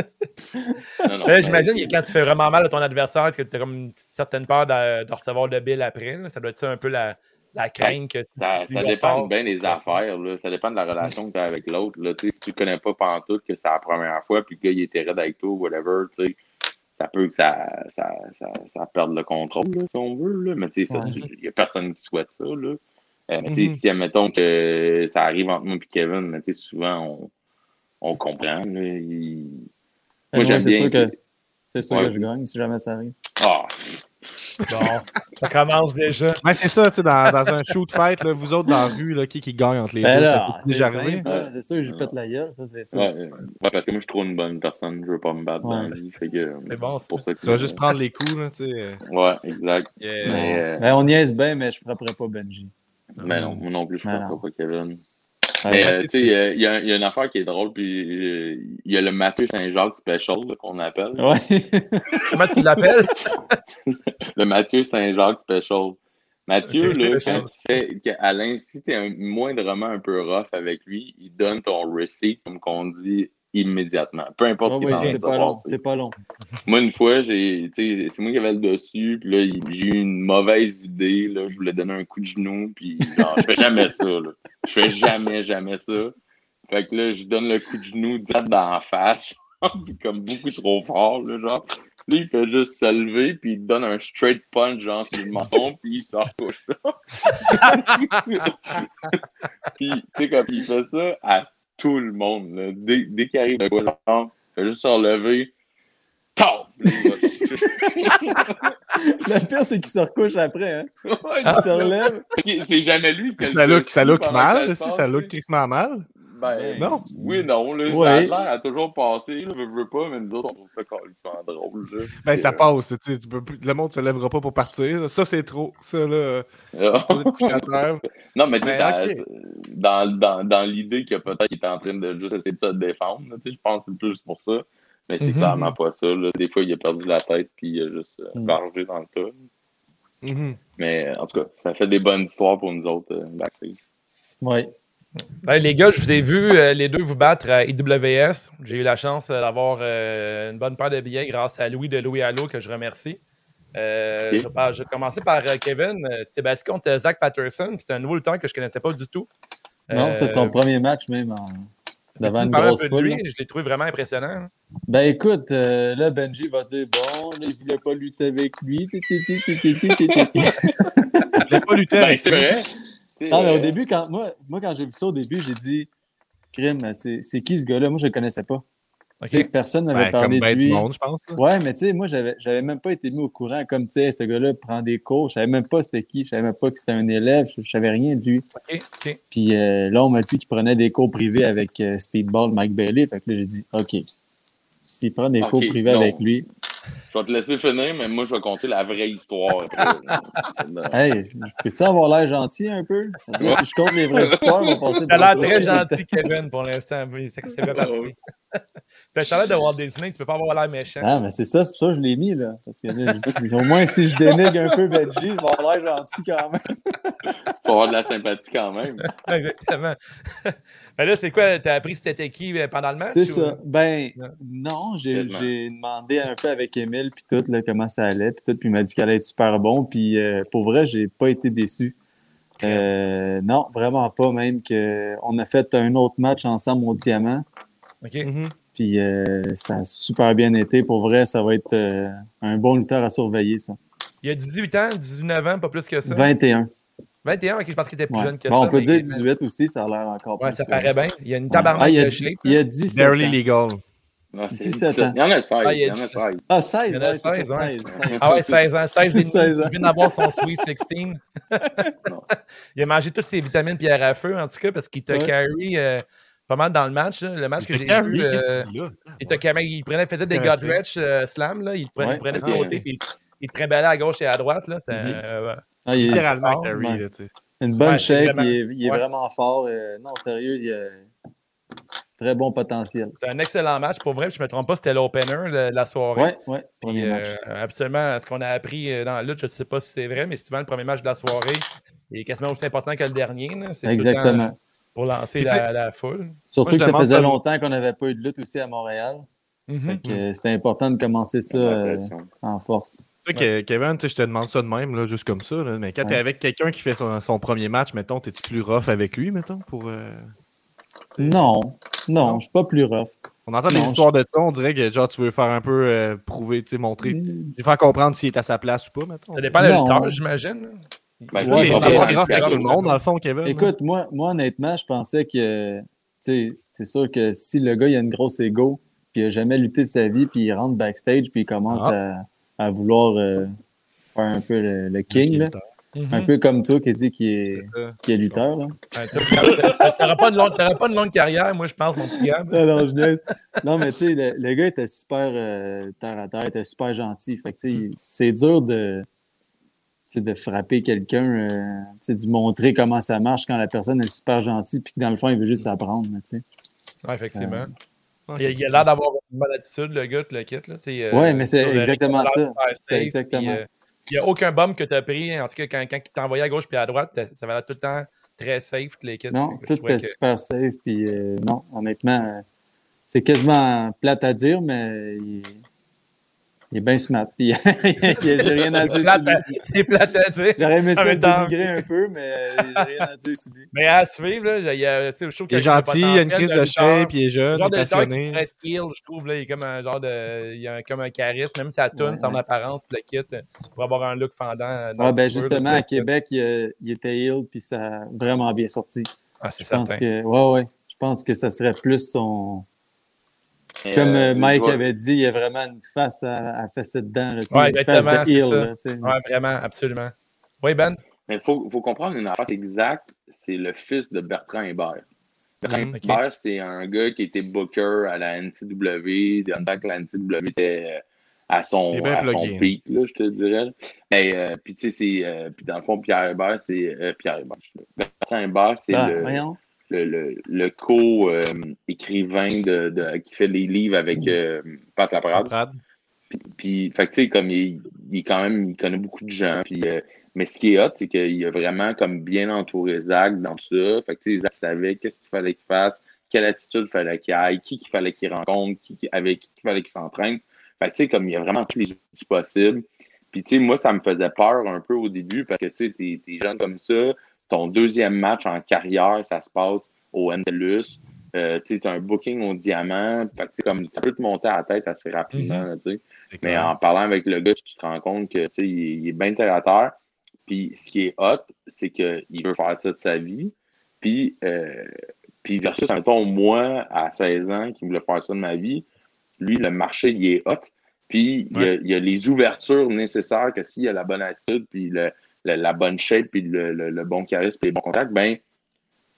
<laughs> Non, non, Là, mais J'imagine que quand tu fais vraiment mal à ton adversaire, que tu as comme une certaine peur de, de recevoir le bill après. là. Ça doit être ça un peu la, la crainte que Ça, si ça dépend bien des affaires. Là. Ça dépend de la relation que tu as avec l'autre. Si tu ne connais pas pantoute, que c'est la première fois, puis que le gars il était raide avec toi, whatever, tu sais, ça peut que ça, ça, ça, ça perde le contrôle, là, si on veut. Là. Mais tu sais, Ouais. il n'y a personne qui souhaite ça. Là. Euh, mais Mhm. si, admettons que ça arrive entre moi et Kevin, mais souvent, on, on comprend. Là. Il- Ben Moi, j'aime c'est bien. sûr que- c'est- sûr Ouais. que je gagne si jamais ça arrive. Ah, Bon, ça commence déjà. Mais c'est ça, tu sais, dans, dans un shoot fight, là, vous autres dans la rue, là, qui, qui gagne entre les Ben deux, là, ça c'est déjà arrivé. là. C'est sûr je pète la gueule, ça c'est sûr. ouais, ouais, parce que moi, je suis trop une bonne personne. Je veux pas me battre dans Ouais. la vie. Fait que, C'est bon, ça. pour ça que, Tu vas juste prendre les coups, là, tu sais. Ouais, exact. Yeah. Mais, euh, Ben, on niaise bien, mais je frapperai pas Benji. Mais non, moi non plus, je ferai non. pas Kevin. Mais, euh, il y, a- il y a une affaire qui est drôle, puis euh, il y a le Mathieu Saint-Jacques Special qu'on appelle. ouais. <laughs> Comment tu l'appelles? <laughs> Le Mathieu Saint-Jacques Special. Mathieu, là, c'est quand tu sais qu'Alain, si tu es moindrement un peu rough avec lui, il donne ton receipt, comme qu'on dit, immédiatement. Peu importe ce qui train c'est pas long, c'est pas long. Moi, une fois, j'ai, c'est moi qui avais le dessus, puis là, j'ai eu une mauvaise idée, là, je voulais donner un coup de genou, puis je fais jamais ça, là. Je fais jamais, jamais ça. Fait que là, je donne le coup de genou direct dans la face, comme beaucoup trop fort, là, genre. Là, il fait juste se lever, puis il donne un straight punch, genre, sur le menton, puis il se recouche. <laughs> puis, tu sais, comme il fait ça à tout le monde, là. Dès, dès qu'il arrive de quoi, genre, il fait juste se relever, Le pire, c'est qu'il se recouche après. Hein. <laughs> Ouais, Il se relève. c'est jamais lui qui Puis a ça look, ça look mal, si ça look tristement mal. Ben, Non. Oui, non, là, ça a Ouais. l'air à toujours passer, là, je veux pas, mais nous autres, on trouve ça carrément drôle, là. Ben, ça passe, tu peux plus- le monde se lèvera pas pour partir. Ça, c'est trop. Ça, là, euh, terre. <laughs> Non, mais tu sais, Ben, dans, dans, dans l'idée que peut-être qu'il est en train de juste essayer de se défendre, là, tu sais, je pense que c'est plus pour ça. Mais c'est Mhm. clairement pas ça. Là. Des fois, il a perdu la tête puis il a juste euh, Mhm. dans le tas. Mhm. Mais en tout cas, ça fait des bonnes histoires pour nous autres euh, backstage. Oui. Ben, les gars, je vous ai vu euh, les deux vous battre à IWS. J'ai eu la chance euh, d'avoir euh, une bonne paire de billets grâce à Louis de Louis Allo que je remercie. Je, vais, commencer par Kevin. C'était battu contre Zach Patterson. C'était un nouveau temps que je ne connaissais pas du tout. non, c'est son premier match même en... devant une un je l'ai trouvé vraiment impressionnant. Hein. Ben écoute, là, Benji va dire Bon, il ne voulais pas lutter avec lui. Il ne pas lutter <laughs> ben, avec lui. Non, mais au début, quand moi, moi quand j'ai vu ça au début, j'ai dit Crime, c'est c'est qui ce gars-là? Moi, je le connaissais pas. OK. Tu sais, Personne n'avait Ben, parlé ben de tout lui. le monde, je pense. Ouais, mais tu sais, moi, j'avais j'avais même pas été mis au courant. Comme, tu sais, ce gars-là prend des cours. Je savais même pas c'était qui. Je savais même pas que c'était un élève. Je, je savais rien de lui. OK. OK. Puis euh, là, on m'a dit qu'il prenait des cours privés avec euh, Speedball Mike Bailey. Fait que là, j'ai dit, OK. S'il prend des cours privés non. avec lui, Je vais te laisser finir, mais moi, je vais compter la vraie histoire. <laughs> hey, peux-tu avoir l'air gentil un peu? Si je compte les vraies histoires, on va passer T'as l'air très gentil, Kevin, pour l'instant. C'est parti. <laughs> T'as l'air de Walt Disney, tu peux pas avoir l'air méchant. Ah, mais c'est ça, c'est pour ça que je l'ai mis, là. Parce que au moins, si je dénigre un peu Benji, je vais avoir l'air gentil quand même. <laughs> Tu vas avoir de la sympathie quand même. Exactement. Ben là, c'est quoi? T'as appris si t'étais qui euh, pendant le match? C'est ou- ça. Ben, Ouais. non, j'ai demandé un peu avec Emile, puis tout, là, comment ça allait, puis tout, puis il m'a dit qu'elle allait être super bon, puis euh, pour vrai, j'ai pas été déçu. Euh, non, vraiment pas, même que on a fait un autre match ensemble au Diamant, OK. Mhm. puis euh, ça a super bien été. Pour vrai, ça va être euh, un bon lutteur à surveiller, ça. Il y a 18 ans, 19 ans, pas plus que ça. 21. 21, ok, je pense qu'il était plus Ouais. jeune que Bon, ça. on peut mais- dire 18 aussi, ça a l'air encore Ouais, plus. ça euh, paraît bien. Il y a une tabarnak Ah, il y a, de il y a 17 Barely ans. legal. Non, c'est 17 ans. Il y en a 16. Ah, il il y en a 17. 16. Ah, 16, Il y en a ouais, c'est ça, 16, ouais. 16, 16. Ah ouais, 16 ans. 16 et 16 demi. <laughs> ans. Il vient d'avoir son Sweet 16. <laughs> Non. il a mangé toutes ses vitamines pierre à feu, en tout cas, parce qu'il t'a Ouais. carry euh, pas mal dans le match. là. Le match que j'ai vu, euh, il, t'a carry- il prenait, faisait des Ouais, Godwretch euh, slam, là. il prenait, Ouais. il prenait de Ah, côté, ouais. puis il te trimballait à gauche et à droite. Là. Mhm. euh, Ah, il est Littéralement fort, là. Une bonne Ouais, vraiment- il est, il est ouais. vraiment fort. euh, non, sérieux, il a très bon potentiel. c'est un excellent match. Pour vrai, je ne me trompe pas, c'était l'opener de la soirée. Puis, premier euh, match. absolument, ce qu'on a appris euh, dans la lutte, je ne sais pas si c'est vrai, mais c'est souvent le premier match de la soirée. il est quasiment aussi important que le dernier. là. C'est tout le Exactement. temps Pour lancer la, la foule. Surtout Moi, que ça faisait ça- longtemps qu'on n'avait pas eu de lutte aussi à Montréal. Mhm. Fait que, euh, c'était important de commencer ça euh, en force. Tu sais que, Kevin, tu je te demande ça de même, là, juste comme ça. là, mais quand Ouais. t'es avec quelqu'un qui fait son, son premier match, mettons, t'es-tu plus rough avec lui, mettons, pour. euh, Non, non, je suis pas plus rough. On entend des Non, histoires de ça, on dirait que genre tu veux faire un peu euh, prouver, tu sais, montrer, Mm. lui faire comprendre s'il est à sa place ou pas, mettons. Ça dépend de Non. lutteur, j'imagine. là. Ben, Ouais, c'est tout le monde, dans le fond, Kevin. Écoute, moi, moi, honnêtement, je pensais que, tu sais, c'est sûr que si le gars, il a une grosse ego, puis il a jamais lutté de sa vie, puis il rentre backstage, puis il commence Ah. à, à vouloir euh, faire un peu le, le king, là. Mhm. un peu comme toi qui dit qu'il est, lutteur. Là. Ouais, t'as- T'auras pas, de longue- t'auras pas une longue carrière, moi, je pense, mon petit Gab. Non, non, mais tu sais, le, le gars était super euh, terre à terre, était super gentil. Fait que tu sais, il- c'est dur de, tu sais, de frapper quelqu'un, euh, tu sais, de montrer comment ça marche quand la personne est super gentille puis que dans le fond, il veut juste apprendre. sais. Ouais, effectivement. Il, il a l'air d'avoir une bonne attitude, le gars, le kit. Là, euh, Ouais, mais c'est exactement ça. C'est exactement. puis, euh, Il n'y a aucun bum que tu as pris. En tout cas, quand, quand il t'envoyait à gauche puis à droite, ça va l'air tout le temps très safe, les kits. Non, tout était que- super safe. Puis euh, non, honnêtement, euh, c'est quasiment plate à dire, mais il, il est bien smart. Puis <laughs> j'ai rien à dire sur lui. C'est plate à dire. J'aurais aimé ça le dénigrer un peu, mais euh, j'ai rien à dire sur lui. Mais à suivre, là, il y a, tu sais, je trouve Il est qu'il y a le gentil, il a une crise de shape, il est jeune, genre il de est passionné. reste heel, je trouve, là, il est comme un genre de. Il a comme un charisme, même sa tune, Ouais, son apparence, le kit, euh, pour avoir un look fendant. euh, dans Ouais, le ben justement, à Québec, il, a- il était ill, puis ça a vraiment bien sorti. Ah, c'est Je pense certain. que, ouais, ouais. Je pense que ça serait plus son. Comme euh, euh, Mike vois- avait dit, il y a vraiment une face à, à fesser dedans. Une exactement, de ça. Là. Ouais, vraiment, absolument. Oui, Ben? Mais il faut, faut comprendre une affaire exacte, c'est le fils de Bertrand Hébert. Bertrand Mm, ok. Hébert, c'est un gars qui était booker à la NCW, pendant que la NCW était euh, à son, à son hein. pic, là, je te dirais. Mais, euh, puis tu sais, c'est, euh, puis dans le fond, Pierre Hébert, c'est, euh, Pierre Hébert, je- Bertrand Hébert, c'est Ah, le, voyons. Le, le, le co-écrivain de, de, qui fait les livres avec euh, Pat Laprade. Puis, fait que, tu sais, comme il, il quand même, il connaît beaucoup de gens. Puis, euh, mais ce qui est hot, c'est qu'il a vraiment comme bien entouré Zach dans tout ça. Fait que, tu sais, Zach savait qu'est-ce qu'il fallait qu'il fasse, quelle attitude il fallait qu'il aille, qui qu'il fallait qu'il rencontre, qui- avec qui il fallait qu'il s'entraîne. Fait que, tu sais, comme il y a vraiment tous les outils possibles. Puis, tu sais, moi, ça me faisait peur un peu au début parce que, tu sais, t'es, t'es jeune comme ça. Ton deuxième match en carrière, ça se passe au NLUS. Euh, tu t'as un booking au diamant. Fait comme, ça peut te monter à la tête assez rapidement. C'est Mais en parlant avec le gars, tu te rends compte que sais, il, est- il est bien terre à terre. Puis ce qui est hot, c'est qu'il veut faire ça de sa vie. Puis, euh, puis versus, mettons, moi, à 16 ans, qui voulait faire ça de ma vie, lui, le marché, il est hot. Puis il, y a, il y a les ouvertures nécessaires que s'il a la bonne attitude, puis le- le- la bonne shape, puis le, le- le bon charisme, puis les bons contacts, ben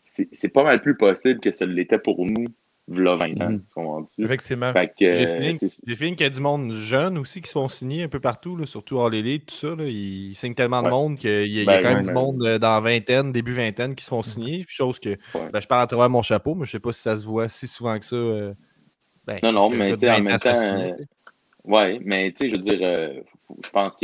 c'est c'est pas mal plus possible que ce l'était pour nous, v'là 20 ans, Mhm. comprends-tu? Effectivement. Fait que, J'ai euh, fini, c'est- j'ai fini qu'il y a du monde jeune aussi qui se font signer un peu partout, là, surtout hors l'élite, tout ça. Là, ils signent tellement de monde qu'il y a, il y a Ben, quand même du monde euh, dans vingtaine, début vingtaine qui se font signer. Chose que Ouais. ben, je parle à travers mon chapeau, mais je sais pas si ça se voit si souvent que ça. euh, ben, Non, non, que mais tu sais, en même 20 ans se fait temps, euh, Ouais, mais tu sais, je veux dire, euh, je pense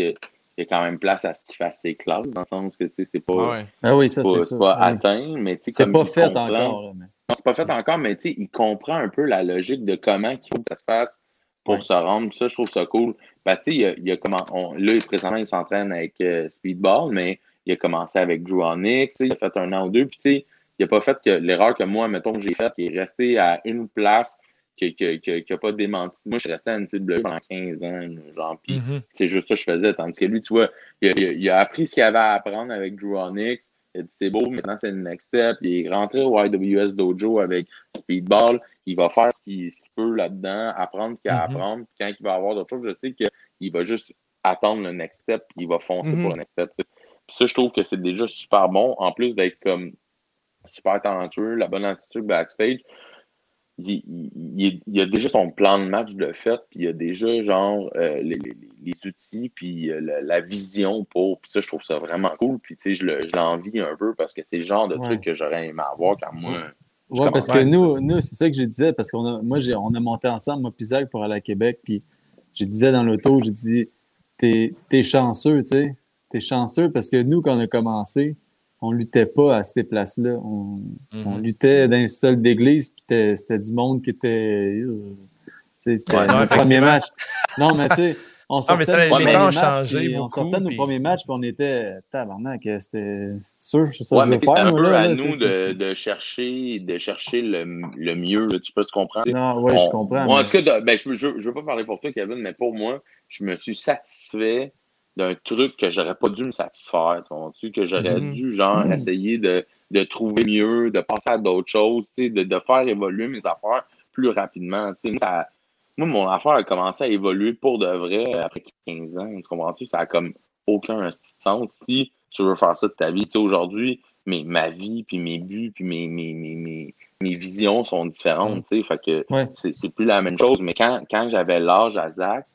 qu'il y a quand même place à ce qu'il fasse ses classes, dans le sens que tu sais, c'est pas, Ah ouais. Ah oui, c'est ça, pas, atteint, mais tu sais, C'est pas il fait comprend- encore. Mais... C'est pas fait encore, mais tu sais, il comprend un peu la logique de comment il faut que ça se fasse pour Ouais. se rendre. Ça, je trouve ça cool. Ben, tu sais, il y a, il y a comment, on, là, présentement, il s'entraîne avec euh, Speedball, mais il a commencé avec Drew Onyx, tu sais, il a fait un an ou deux, puis tu sais, il n'a pas fait que l'erreur que moi, mettons, que j'ai faite, il est resté à une place qui n'a pas démenti. Moi, je suis resté à NCW pendant 15 ans, genre, puis Mhm. c'est juste ça que je faisais. Tandis que lui, tu vois, il a, il a- il a appris ce qu'il avait à apprendre avec Drew Onyx. Il a dit c'est beau, maintenant c'est le next step. Il est rentré au YWS Dojo avec Speedball. Il va faire ce qu'il peut là-dedans, apprendre ce qu'il a à Mhm. apprendre. Puis quand il va avoir d'autres choses, je sais qu'il va juste attendre le next step. Puis il va foncer Mhm. pour le next step. Puis ça, je trouve que c'est déjà super bon. En plus d'être comme super talentueux, la bonne attitude backstage il, il- a déjà son plan de match de fait, puis il a déjà genre euh, les, les- les outils, puis euh, la, la vision pour. Puis ça, je trouve ça vraiment cool. Puis tu sais, je le- je l'envie un peu parce que c'est le genre de Ouais. truc que j'aurais aimé avoir quand moi. Ouais, parce que nous, nous c'est ça que je disais, parce qu'on a, moi, j'ai, on a monté ensemble, moi, Pisac, pour aller à Québec, puis je disais dans l'auto, je dis, t'es, t'es chanceux, tu sais. T'es chanceux parce que nous, quand on a commencé, on luttait pas à ces places-là. On, Mhm. on luttait dans un sol d'église, puis c'était- c'était du monde qui était. euh, C'était Ouais, non, notre premier effectivement. match. Non, mais tu sais, <laughs> on sortait mais ça, de les nos premiers matchs, changé puis On sortait de nos premiers matchs, puis on était. Tabarnak, c'était c'est sûr, Ouais, je mais faire. un peu là, à là, nous de, de chercher, de chercher le, le mieux. là. Tu peux te comprendre? Non, ouais, je comprends. en mais- tout cas, ben, je ne veux pas parler pour toi, Kevin, mais pour moi, je me suis satisfait d'un truc que j'aurais pas dû me satisfaire. tu? Que j'aurais Mhm. dû, genre, Mhm. essayer de, de trouver mieux, de passer à d'autres choses, tu sais, de, de faire évoluer mes affaires plus rapidement. tu sais. Ça- moi, mon affaire a commencé à évoluer pour de vrai après 15 ans. Tu comprends-tu? Ça a comme aucun sens si tu veux faire ça de ta vie. Tu sais, aujourd'hui, mais ma vie, puis mes buts, puis mes, mes, mes, mes, mes visions sont différentes. tu sais. Fait que Ouais. c'est plus la même chose. Mais quand, quand j'avais l'âge à Zach,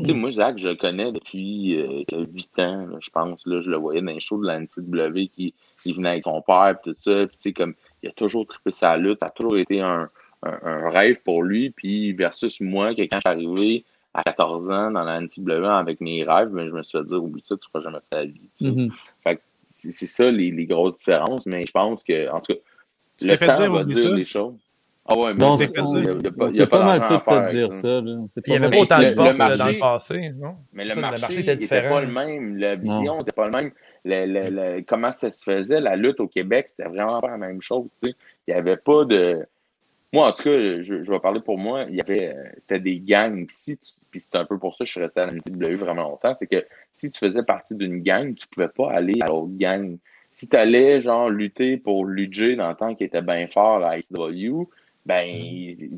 tu sais, moi, Zach, je le connais depuis euh, 8 ans, je pense. Là, je le voyais dans les shows de la NCW qui, qui venait avec son père, puis tout ça. Puis, tu sais, comme, il a toujours trippé sa lutte. Ça a toujours été un, un, un rêve pour lui. Puis, versus moi, que quand je suis arrivé à 14 ans dans la NCW avec mes rêves, ben, je me suis fait dire, oublie ça, tu feras jamais ça à la vie. tu sais. Mhm. C'est ça les, les grosses différences. Mais je pense que, en tout cas, Tu le fait temps dire, va dire ça? les choses. Ah ouais, mais Non, c'est- pas- pas mal tout fait dire ça. il n'y avait pas autant de postes dans le passé, non? Mais Ça, le le marché, était n'était différent. pas le même. La vision n'était pas le même. Le- le- le- comment ça se faisait, la lutte au Québec, c'était vraiment pas la même chose. tu sais. Il n'y avait pas de. Moi, en tout cas, je, je vais parler pour moi. Il y avait, euh, c'était des gangs. Puis, si tu- puis c'est un peu pour ça que je suis resté à la NCW vraiment longtemps. C'est que si tu faisais partie d'une gang, tu pouvais pas aller à l'autre gang. Si tu allais, genre, lutter pour l'UJ dans le temps qui était bien fort à ICW, ben,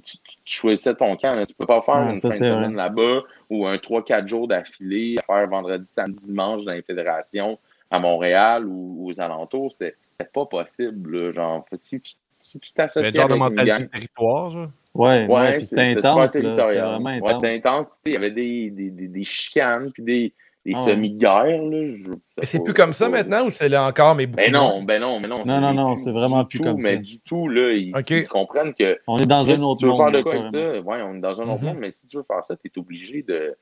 tu, tu choisissais ton camp. là. Tu peux pas faire Ouais, une ça, fin de c'est semaine là-bas ou un 3-4 jours d'affilée à faire vendredi, samedi, dimanche dans les fédérations à Montréal ou aux alentours. C'est c'est pas possible. là. Genre, si tu si tu t'associes de avec une mentalité gang, de territoire, genre. Ouais, ouais, Ouais, c'était c'était intense. C'était territorial. vraiment Ouais, intense. c'était intense. Tu sais, Il y avait des, des, des, des chicanes, puis des, des Ah ouais. semi-guerres. là. Je- Mais c'est pas- plus comme ça pas- maintenant ou c'est là encore, mais beaucoup Ben non, ben non, mais non. Non, non, c'est non, c'est vraiment plus tout, comme mais ça. du tout, là, ils, comprennent que On est dans un si autre tu veux monde. faire de quoi avec ça, ouais, on est dans un autre Mhm. monde, mais si tu veux faire ça, tu es obligé de.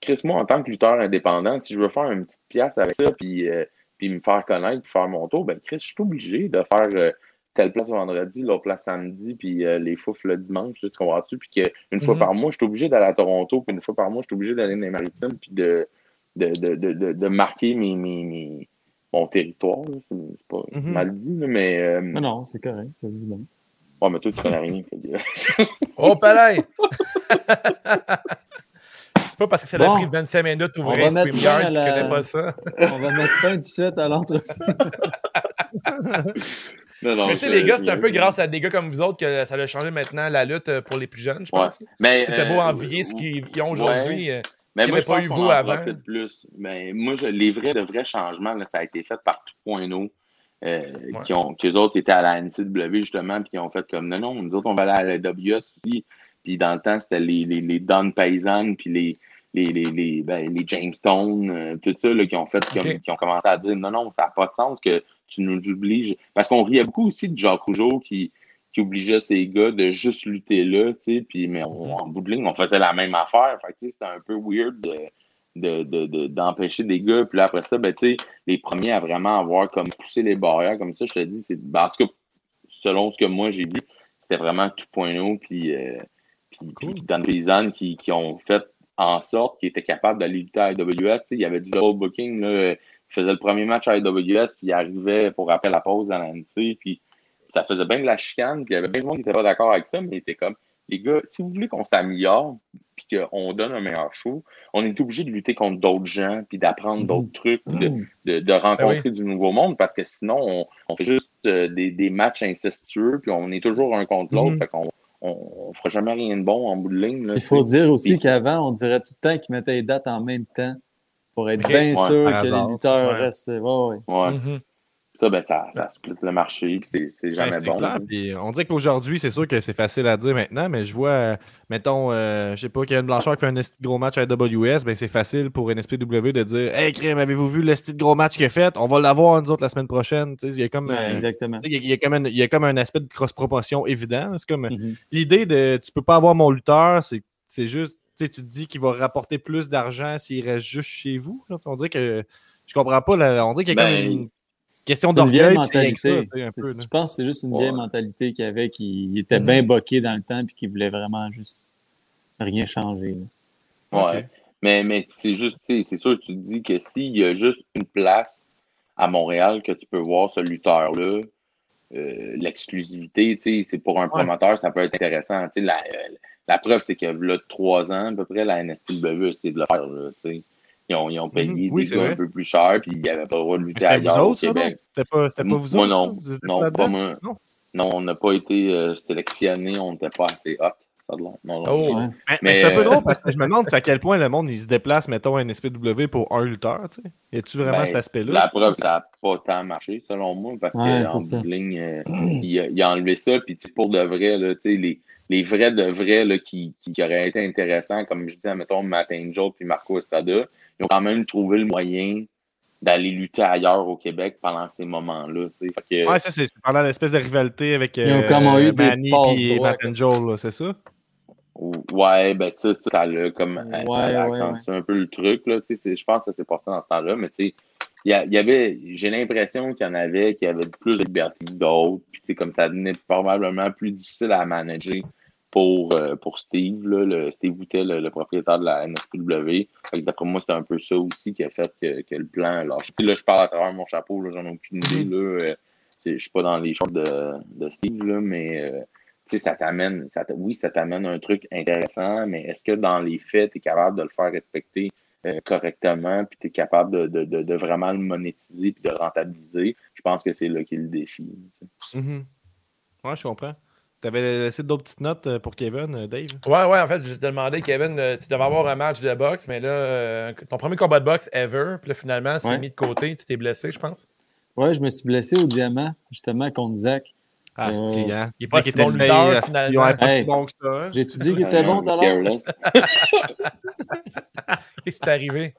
Chris, moi, en tant que lutteur indépendant, si je veux faire une petite pièce avec ça, puis, euh, puis me faire connaître, puis faire mon tour, ben Chris, je suis obligé de faire euh, telle place vendredi, l'autre place samedi, puis euh, les fouf le dimanche, tu comprends-tu? Puis qu'une fois Mhm. par mois, je suis obligé d'aller à Toronto, puis une fois par mois, je suis obligé d'aller dans les maritimes, puis de, de, de, de, de, de marquer mes, mes, mes- mon territoire. C'est pas Mhm. mal dit, là, mais. euh, Non, non, c'est correct. Ça dit bon. ouais, mais toi, tu connais rien. <laughs> Oh, palais! <laughs> c'est pas parce que ça Bon. a pris 25 minutes On d'ouvrir va mettre StreamYard la- connaît pas ça. On va mettre fin tout de suite à l'entrevue. Non, non, Mais tu sais, les gars, c'est un peu grâce à des gars comme vous autres que ça a changé maintenant la lutte pour les plus jeunes, je Ouais. pense. Mais, C'était beau euh, envier ce qu'ils ils ont aujourd'hui. euh, Mais moi, je pas pense eu vous avant. plus. Mais moi, je- les vrais, de vrais changements, là, ça a été fait par tout.no. Euh, qui ont, qui eux autres étaient à la NCW justement, puis qui ont fait comme non, non, nous autres, on va aller à la WS aussi. Puis dans le temps, c'était les, les, les Don Paysan, puis les, les, les, les, ben, les Jamestown, euh, tout ça, là, qui ont fait comme, qui ont commencé à dire non, non, ça n'a pas de sens que tu nous obliges. Parce qu'on riait beaucoup aussi de Jacques Rougeau qui, qui obligeait ces gars de juste lutter là, tu sais, puis mais on- en bout de ligne, on faisait la même affaire. Fait que, tu sais, c'était un peu weird de de- de- de- d'empêcher des gars. Puis là, après ça, ben, tu sais, les premiers à vraiment avoir comme poussé les barrières comme ça, je te dis, c'est. ben, en tout cas, selon ce que moi j'ai vu, c'était vraiment tout point haut, puis, euh, puis, puis Dan Paysan qui, qui ont fait en sorte qu'ils étaient capables d'aller lutter à AWS. Tu sais, Il y avait du double booking. Là, il faisait le premier match à AWS, puis il arrivait pour après la pause à l'ANC, puis ça faisait bien de la chicane, puis il y avait bien de monde qui n'était pas d'accord avec ça, mais il était comme, les gars, si vous voulez qu'on s'améliore, puis qu'on donne un meilleur show, on est obligé de lutter contre d'autres gens, puis d'apprendre Mhm. d'autres trucs, puis de, de, de rencontrer du nouveau monde, parce que sinon, on, on fait juste euh, des, des matchs incestueux, puis on est toujours un contre l'autre, fait qu'on on, on fera jamais rien de bon en bout de ligne. là, Il faut dire aussi qu'avant, on dirait tout le temps qu'ils mettaient les dates en même temps pour être bien Ouais, sûr que les lutteurs Ouais. restent. Ouais, ouais. Ouais. Ça, ben, ça, ça split le marché, puis c'est- c'est jamais bon. clair, puis on dirait qu'aujourd'hui, c'est sûr que c'est facile à dire maintenant, mais je vois, euh, mettons, euh, je sais pas, Kevin Blanchard qui fait un esti de gros match à AWS, ben c'est facile pour NSPW de dire Hey, Crème, avez-vous vu le esti de gros match qu'il a fait? On va l'avoir, nous autres, la semaine prochaine. Tu sais, Il y a comme. Ouais, euh, exactement. il y a- il y, a comme un, il y a comme un aspect de cross-proportion évident. C'est comme Mhm. l'idée de tu peux pas avoir mon lutteur, c'est c'est juste, tu sais, tu te dis qu'il va rapporter plus d'argent s'il reste juste chez vous. On dirait que je comprends pas. là, on dirait qu'il y a Ben, comme une. Question C'est une vieille d'orgueil, C'est-. Je pense que c'est juste une Ouais. vieille mentalité qu'il avait, qui était bien boqué dans le temps puis qui voulait vraiment juste rien changer. là. Ouais. Mais, mais c'est juste, tu sais, c'est sûr, tu te dis que s'il y a juste une place à Montréal que tu peux voir ce lutteur-là, euh, l'exclusivité, tu sais, c'est pour un promoteur, ça peut être intéressant. Tu sais, la, euh, la preuve, c'est que là, trois ans, à peu près, la NSPW a essayé de le faire, là, tu sais. Ils ont, ils ont payé Mhm. Oui, des gars un peu plus cher, puis ils n'avaient pas le droit de lutter ailleurs au non? Québec. C'était pas, c'était pas vous Moi, autres? non. étiez Non, là-dedans? pas moi. Non? Non, on n'a pas été euh, sélectionnés, on n'était pas assez hot. Ça a l'air. Non, non. Oh. Mais, mais Mais, c'est un peu euh, drôle parce que je me demande à quel point le monde il se déplace, mettons, un SPW pour un lutteur, tu sais. Y a-tu vraiment Ben, cet aspect-là? La preuve, ça n'a pas tant marché, selon moi, parce Ouais, qu'en ligne, euh, il, a, il a enlevé ça. Puis, tu sais, pour de vrai, là, tu sais, les, les vrais de vrais là, qui, qui, qui auraient été intéressants, comme je disais, mettons, Matt Angel puis Marco Estrada, ils ont quand même trouvé le moyen d'aller lutter ailleurs au Québec pendant ces moments-là. que, Ouais, ça, c'est c'est pendant l'espèce de rivalité avec Ils ont euh, comme eu des Manny passes et Matt Angel, là, c'est ça? Ouais, ben ça, ça, ça l'a comme Ouais, ça l'a ouais, accentué un peu le truc. Là, tu sais, c'est- je pense que ça s'est passé dans ce temps-là, mais tu sais, il y, avait, j'ai l'impression qu'il y en avait qui avaient plus de liberté que d'autres. Puis tu sais, comme ça devenait probablement plus difficile à manager pour, euh, pour Steve, là, le, Steve Boutet, le, le propriétaire de la NSPW. D'après moi, c'est un peu ça aussi qui a fait que, que le plan. Puis Là, je parle à travers mon chapeau, là, j'en ai aucune idée. Là, euh, je suis pas dans les shorts de, de Steve, là, mais euh, tu sais, ça t'amène, ça t- oui, ça t'amène un truc intéressant, mais est-ce que dans les faits, tu es capable de le faire respecter euh, correctement, puis tu es capable de, de, de, de vraiment le monétiser puis de le rentabiliser? Je pense que c'est là qui est le défi. tu sais. Mhm. Ouais, je comprends. T'avais laissé d'autres petites notes euh, pour Kevin, euh, Dave? Ouais, ouais, en fait, je te demandais, Kevin, tu devais avoir un match de boxe, mais là, euh, ton premier combat de boxe ever, puis là, finalement, c'est Ouais. mis de côté, tu t'es blessé, je pense. Ouais, je me suis blessé au diamant, justement, contre Zach. Ah, c'est hein? il est pas si qu'il bon lutteur, il- finalement. Il est pas Hey. si bon que ça. hein? J'ai-tu dit qu'il était bon tout à l'heure? Qu'est-ce qui t'est arrivé?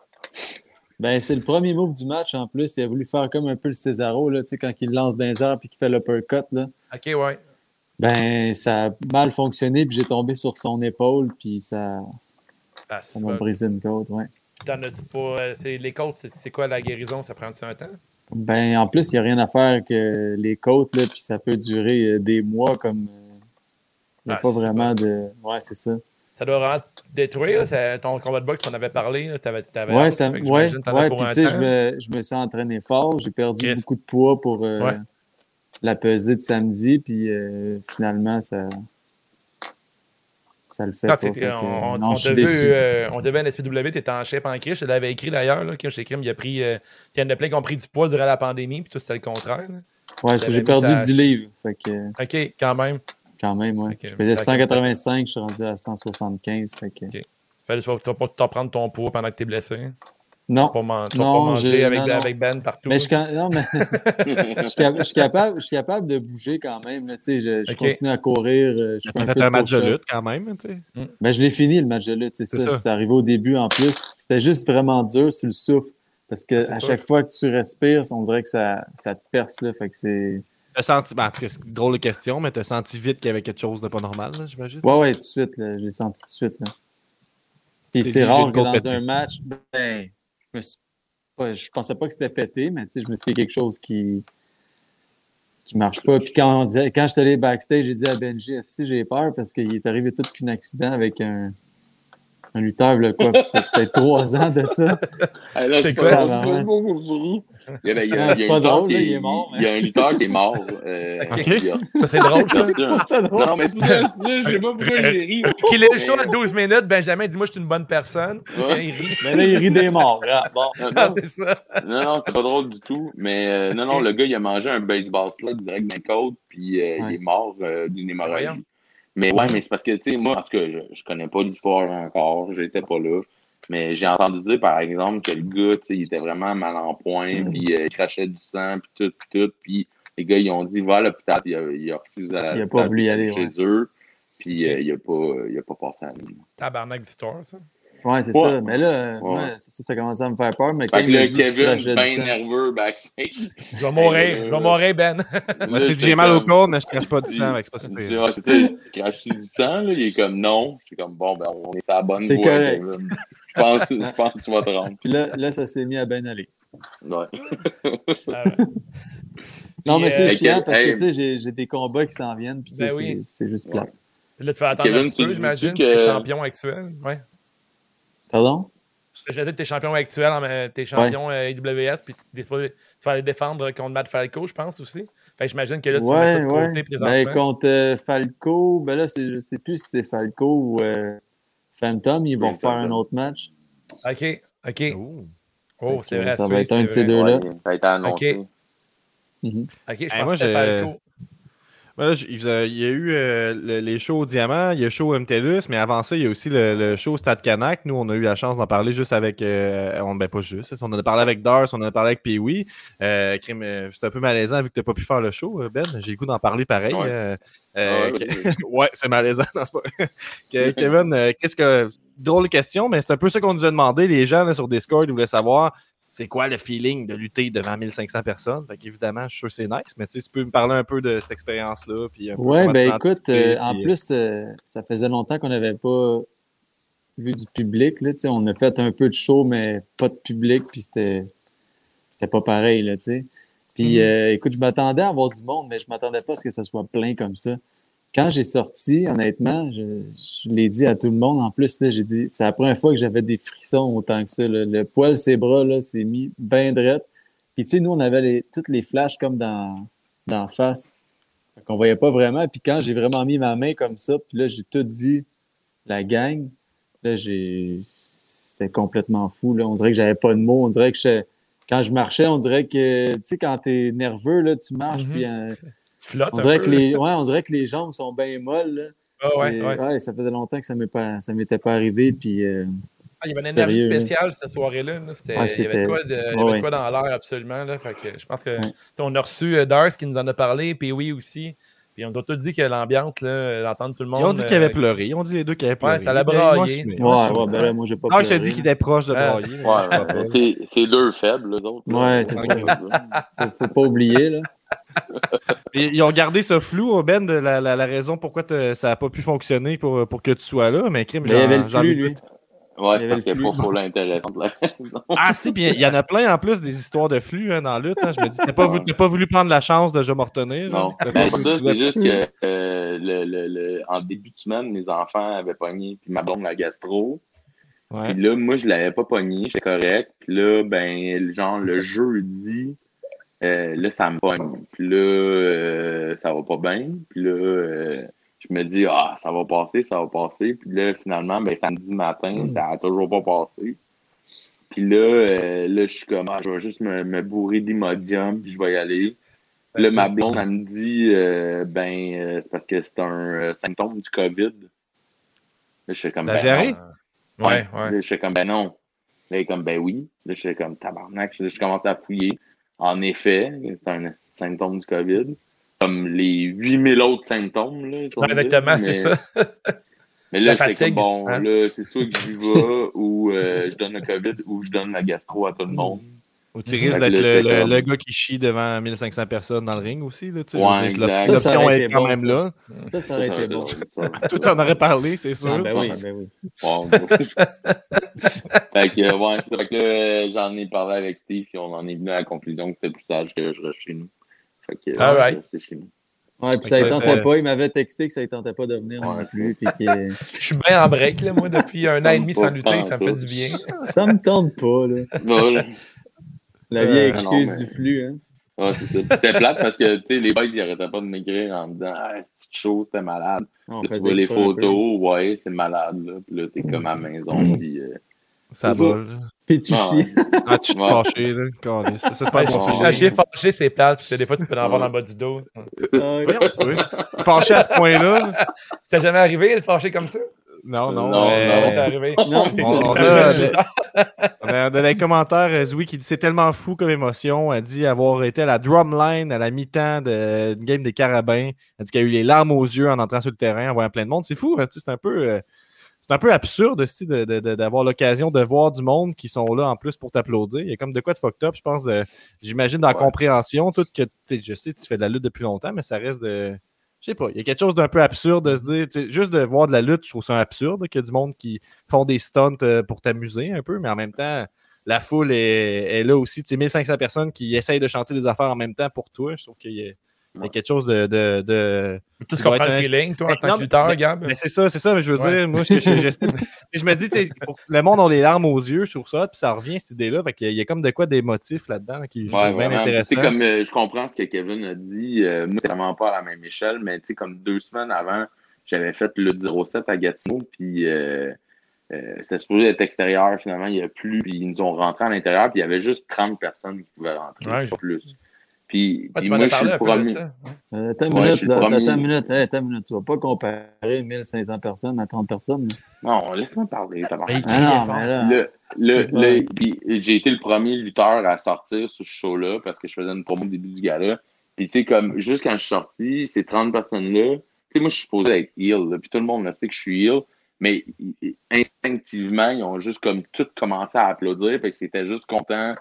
Ben, c'est le premier move du match en plus. Il a voulu faire comme un peu le Cesaro, là, tu sais, quand il lance les airs et qu'il fait l'uppercut. Là. Ok, ouais. Ben, ça a mal fonctionné, puis j'ai tombé sur son épaule, puis ça, Ah, m'a brisé une côte, ouais. T'en as-tu pas. euh, c'est- les côtes, c'est- c'est quoi la guérison? Ça prend-tu un temps? Ben, en plus, il n'y a rien à faire que les côtes, là, puis ça peut durer euh, des mois comme. euh, Il n'y a Ah, pas vraiment de. Ouais, c'est ça. Ça doit vraiment détruire, là, ton combat de boxe qu'on avait parlé. Là, t'avais, t'avais Ouais, ça, ouais, ouais. Puis, tu sais, je me, je me suis entraîné fort. J'ai perdu Yes. beaucoup de poids pour euh, Ouais. la pesée de samedi, puis euh, finalement, ça. Ça le fait. Pas, on, on, non, euh, devait à l'SPW, t'étais en chef en cri, je l'avais écrit d'ailleurs, que chez Crime, il a pris, euh, il y en a plein qui ont pris du poids durant la pandémie, puis toi, c'était le contraire. là. Ouais, j'ai perdu ça à 10 livres. Fait que, OK, quand même. quand même, ouais. Je faisais ça 185, je suis rendu à 175. Fait que... Ok. Fait que tu vas, tu vas pas t'en prendre ton poids pendant que t'es blessé. Tu Non, vas pas, man- tu vas Non, pas manger j'ai- avec, non, non. avec Ben partout. mais je, non, mais <laughs> je, suis cap- je suis capable, je suis capable de bouger quand même. là, tu je, je continue à courir. euh, T'as un, fait un match de lutte quand même, tu sais. Ben, je l'ai fini le match de lutte, c'est ça. ça. C'est arrivé au début en plus. C'était juste vraiment dur sur le souffle. Parce que à sûr. chaque fois que tu respires, on dirait que ça, ça te perce. Là, fait que c'est. T'as senti, ben, en tout cas, c'est une drôle de question, mais t'as senti vite qu'il y avait quelque chose de pas normal, j'imagine? Ouais, ouais, tout de suite. je l'ai senti tout de suite. Là. Puis C'est rare que dans un match, ben, je pensais pas que c'était pété, mais je me suis dit quelque chose qui qui marche pas. Puis quand, quand je suis allé backstage, j'ai dit à Benji, j'ai peur parce qu'il est arrivé tout qu'un accident avec un, un lutteur, là, quoi. Ça fait peut-être trois ans de ça. Ah, là, C'est c'est quoi? Il y a, il y a- il y a c'est un pas lutteur drôle, qui là, il est mort, Il y a un lutteur qui est mort. <laughs> euh, Ça, c'est drôle, ça. ça drôle. Non, mais c'est pour ça, c'est je sais pas pourquoi j'ai ri. Qu'il est le show à 12 minutes, Benjamin dit Moi, je suis une bonne personne. Ouais. Il rit. Mais là, il rit des morts. <laughs> Ah, bon. Non, Ah, non, c'est ça. Non, non, c'était pas drôle du tout. Mais euh, non, non, le gars, il a mangé un baseball slug direct dans la côte, puis euh, il est mort euh, d'une hémorragie. Mais ouais, mais c'est parce que, tu sais, moi, en tout cas, je, je connais pas l'histoire encore, j'étais pas là. Mais j'ai entendu dire, par exemple, que le gars, tu sais, il était vraiment mal en point, puis euh, il crachait du sang, puis tout, puis tout. Puis les gars, ils ont dit, va à l'hôpital, puis il a, il a refusé à Il a pas voulu y aller, Chez ouais. eux, puis euh, il, a pas, il a pas passé à la nuit. Tabarnak d'histoire, ça. Ouais, c'est Ouais. ça. Mais là, euh, Ouais. ça, ça commençait à me faire peur. Mais quand que qu'il Kevin, bien nerveux backstage. Je vais mourir, je euh, vais mourir, Ben. Moi, tu Là, j'ai mal au corps, mais je crache pas du sang, avec c'est pas Je super. dis, tu craches du sang, là? Il est comme non. C'est comme bon, ben, on est sur la bonne voie. Kevin. Je pense, je pense que tu vas te rendre. Puis là, là, ça s'est mis à bien aller. Ouais. Ah. Non, mais c'est euh, chiant parce que hey. tu sais, j'ai des combats qui s'en viennent, puis Ben c'est oui. c'est juste plat. Là, tu fais attendre Kevin, un petit peu, j'imagine. que- champion actuel. Ouais. Pardon? Je vais dire que t'es champion actuel, t'es champion euh, IWS, puis tu les défendre contre Matt Falco, je pense aussi. Fait que j'imagine que là, tu vas mettre ça de Ouais, côté ouais. présentement. Ben, contre euh, Falco, ben là, je sais plus si c'est Falco ou euh, Phantom, ils vont faire un autre match. OK, OK. Oh, Fait c'est vrai. ça va être un de ces deux-là. Ouais, ça a été annoncé. Ok. Mhm. OK, je Hey, pense moi, que Falco. Ben là, il, y a eu euh, le- les shows au Diamant, il y a le show MTLUS, mais avant ça, il y a aussi le, le show Stade Canac. Nous, on a eu la chance d'en parler juste avec. euh, on, ben, pas juste. On en a parlé avec Dars, on en a parlé avec Pee-Wee. Euh, euh, c'est un peu malaisant vu que tu n'as pas pu faire le show, Ben. J'ai le goût d'en parler pareil. Ouais. Ah ouais, <laughs> ouais, c'est malaisant. Non, <laughs> Kevin, qu'est-ce que. Drôle question, mais c'est un peu ça qu'on nous a demandé. Les gens là, sur Discord ils voulaient savoir c'est quoi le feeling de lutter devant 1500 personnes? Fait qu'évidemment, je suis sûr que c'est nice, mais tu peux me parler un peu de cette expérience-là. comment ben écoute, euh, en puis- plus, euh, ça faisait longtemps qu'on n'avait pas vu du public. Là, on a fait un peu de show, mais pas de public, puis c'était pas pareil. Là, puis Mhm. euh, écoute, je m'attendais à avoir du monde, mais je m'attendais pas à ce que ça soit plein comme ça. Quand j'ai sorti, honnêtement, je, je l'ai dit à tout le monde. En plus, là, j'ai dit, c'est la première fois que j'avais des frissons autant que ça. là. Le poil, ses bras, là, s'est mis bien drette. Puis, tu sais, nous, on avait les, toutes les flashs comme dans, dans la face. Qu'on voyait pas vraiment. Puis quand j'ai vraiment mis ma main comme ça, puis là, j'ai tout vu la gang. Là, j'ai. C'était complètement fou. Là. On dirait que j'avais pas de mots. On dirait que je- quand je marchais, on dirait que, tu sais, quand t'es nerveux, là, tu marches, Mhm. puis euh, Tu flottes on, un dirait peu. que les, <laughs> ouais, on dirait que les jambes sont bien molles. Là. Ah ouais, ouais. ouais, ça faisait longtemps que ça m'est pas, ça m'était pas arrivé. Puis, euh, Ah, il y avait une énergie Sérieux, là. spéciale cette soirée-là. là. Il y avait de quoi, de- il y avait de quoi dans l'air absolument. Là. Fait que je pense que on a reçu euh, Dars qui nous en a parlé, puis oui aussi. Puis on doit tout dit que l'ambiance, là, d'entendre tout le monde. Ils ont dit qu'il avait euh, pleuré. Ils ont dit les deux qu'il avait pleuré. Ouais, ça l'a braillé. ouais, ouais, ben là, moi, j'ai pas Ah, je t'ai dit qu'il était proche de brailler. Ouais, <laughs> c'est c'est deux faibles, les autres. Ouais, c'est ça. Faut, faut pas oublier. Là. Et Ils ont gardé ça flou, Ben, de la, la- la raison pourquoi ça n'a pas pu fonctionner pour, pour que tu sois là. Mais crime, Mais il y j'en- avait le j'ai envie de Ouais, parce qu'il l'intéressante la raison. Ah, si, puis il y en a plein en plus des histoires de flux hein, dans la lutte. hein. Je me dis, t'as pas, voulu- t'as pas voulu prendre la chance de je me retenir. Non, ben, pas ça, c'est juste que euh, le, le, le- en début de semaine, mes enfants avaient pogné, puis ma blonde la gastro. Puis là, moi, je l'avais pas pogné, j'étais correct. Puis là, ben, genre, le jeudi, euh, là, ça me pogne. Puis là, euh, ça va pas bien. Puis là, euh, je me dis, ah, ça va passer, ça va passer. Puis là, finalement, ben, samedi matin, ça a toujours pas passé. Puis là, là, je suis comme, ah, je vais juste me, me bourrer d'Imodium, puis je vais y aller. Puis là, ma blonde, elle me dit, ben, c'est parce que c'est un symptôme du COVID. Là, je suis comme, ben, non. Ouais, ouais. Là, je suis comme, ben non. Là, elle est comme, ben oui. Là, je suis comme, tabarnak. Là, je commence à fouiller. En effet, c'est un symptôme du COVID. Comme les 8000 autres symptômes. Là, Ouais, exactement, c'est ça. <laughs> Mais là, j'étais comme, bon, hein? là, c'est soit que j'y vais ou euh, je donne le COVID ou je donne la gastro à tout le monde. Ou tu risques que d'être le, gars qui chie devant 1500 personnes dans le ring aussi. Là. Ouais, L'option est quand bon, même ça. là. Ça, ça aurait été bon. <laughs> Tout en aurait parlé, c'est sûr. Ah, ben oui, ben oui. Bon, <laughs> fait que, ouais, c'est fait que là, euh, j'en ai parlé avec Steve et on en est venu à la conclusion que c'était plus sage que je reste chez nous. Fait que, All ouais, right. c'est chez nous. Ouais, puis ça ne tentait euh, pas. Il m'avait texté que ça ne tentait pas de venir Ouais, non plus. Puis que... <laughs> Je suis bien en break, là, moi, depuis un an et demi sans lutter. Ça me fait du bien. ça me tente pas. Là. La vieille Euh, excuse non, mais- du flux. Hein. Ouais. C'était plate parce que, tu sais, les boys, ils arrêtaient pas de m'écrire en me disant, ah, c'est chaud, c'était malade. On Là, tu vois les photos, ouais, c'est malade, là. Puis là, t'es comme à la maison, puis... euh, Ça C'est ça. vole. Puis tu Ah, chies. <laughs> Ah, tu te Ouais. fâché, là. Ça, c'est pas Ouais, bon. Fâché, fâché, c'est plate. parce que Des fois, tu peux en avoir dans le bas du dos. Ah. Fâché à ce point-là. là. Ça jamais arrivé, le fâché comme ça? Non, non. Non, Ça t'est arrivé. <laughs> Non, T'es- on- on a- jeune, de- lutteur. On a dans les commentaires, euh, Zoui qui dit c'est tellement fou comme émotion. Elle dit avoir été à la drumline à la mi-temps d'une game des Carabins. Elle dit qu'elle a eu les larmes aux yeux en entrant sur le terrain, en voyant plein de monde. C'est fou, hein, tu sais, c'est un peu. euh, c'est un peu absurde aussi de- de- de- d'avoir l'occasion de voir du monde qui sont là en plus pour t'applaudir. Il y a comme de quoi de fucked up, je pense. J'imagine dans la Ouais. compréhension, tout que tu sais, je sais, tu fais de la lutte depuis longtemps, mais ça reste de. Je sais pas, il y a quelque chose d'un peu absurde de se dire, juste de voir de la lutte, je trouve ça absurde qu'il y a du monde qui font des stunts euh, pour t'amuser un peu, mais en même temps, la foule est, là aussi. Tu sais, 1500 personnes qui essayent de chanter des affaires en même temps pour toi. Je trouve qu'il y a, il y a Ouais. quelque chose de. de, de... Tout ce qu'on prend un- feeling, toi, en tant que lutteur, mais- Gab? Mais c'est ça, c'est ça, mais je veux Ouais. dire, moi, ce que je, j'essaie- je me dis, tu sais, pour- le monde a les larmes aux yeux sur ça, puis ça revient, cette idée-là. Fait qu'il y a- il y a comme de quoi des motifs là-dedans qui je Ouais, bien vraiment. Tu intéressant. sais, comme euh, je comprends ce que Kevin a dit, euh, moi, c'est vraiment pas à la même échelle, mais tu sais, comme deux semaines avant, j'avais fait le 07 à Gatineau, puis euh, euh, c'était supposé être extérieur, finalement, il n'y a plus, puis ils nous ont rentré à l'intérieur, puis il y avait juste 30 personnes qui pouvaient rentrer, Ouais, pas je- plus. Puis, m'en moi, je suis le premier. Euh, attends une Ouais, je minute, suis là, le premier. attends une minute, hey, attends une minute. Tu vas pas comparer 1500 personnes à 30 personnes. là. Non, laisse-moi parler, Ah. Le, le, le- j'ai été le premier lutteur à sortir sur ce show-là parce que je faisais une promo au début du gala. Puis, tu sais, comme, juste quand je suis sorti, ces 30 personnes-là, tu sais, moi, je suis supposé être heel, là, puis tout le monde le sait que je suis heel, mais instinctivement, ils ont juste comme tout commencé à applaudir, puis c'était juste content.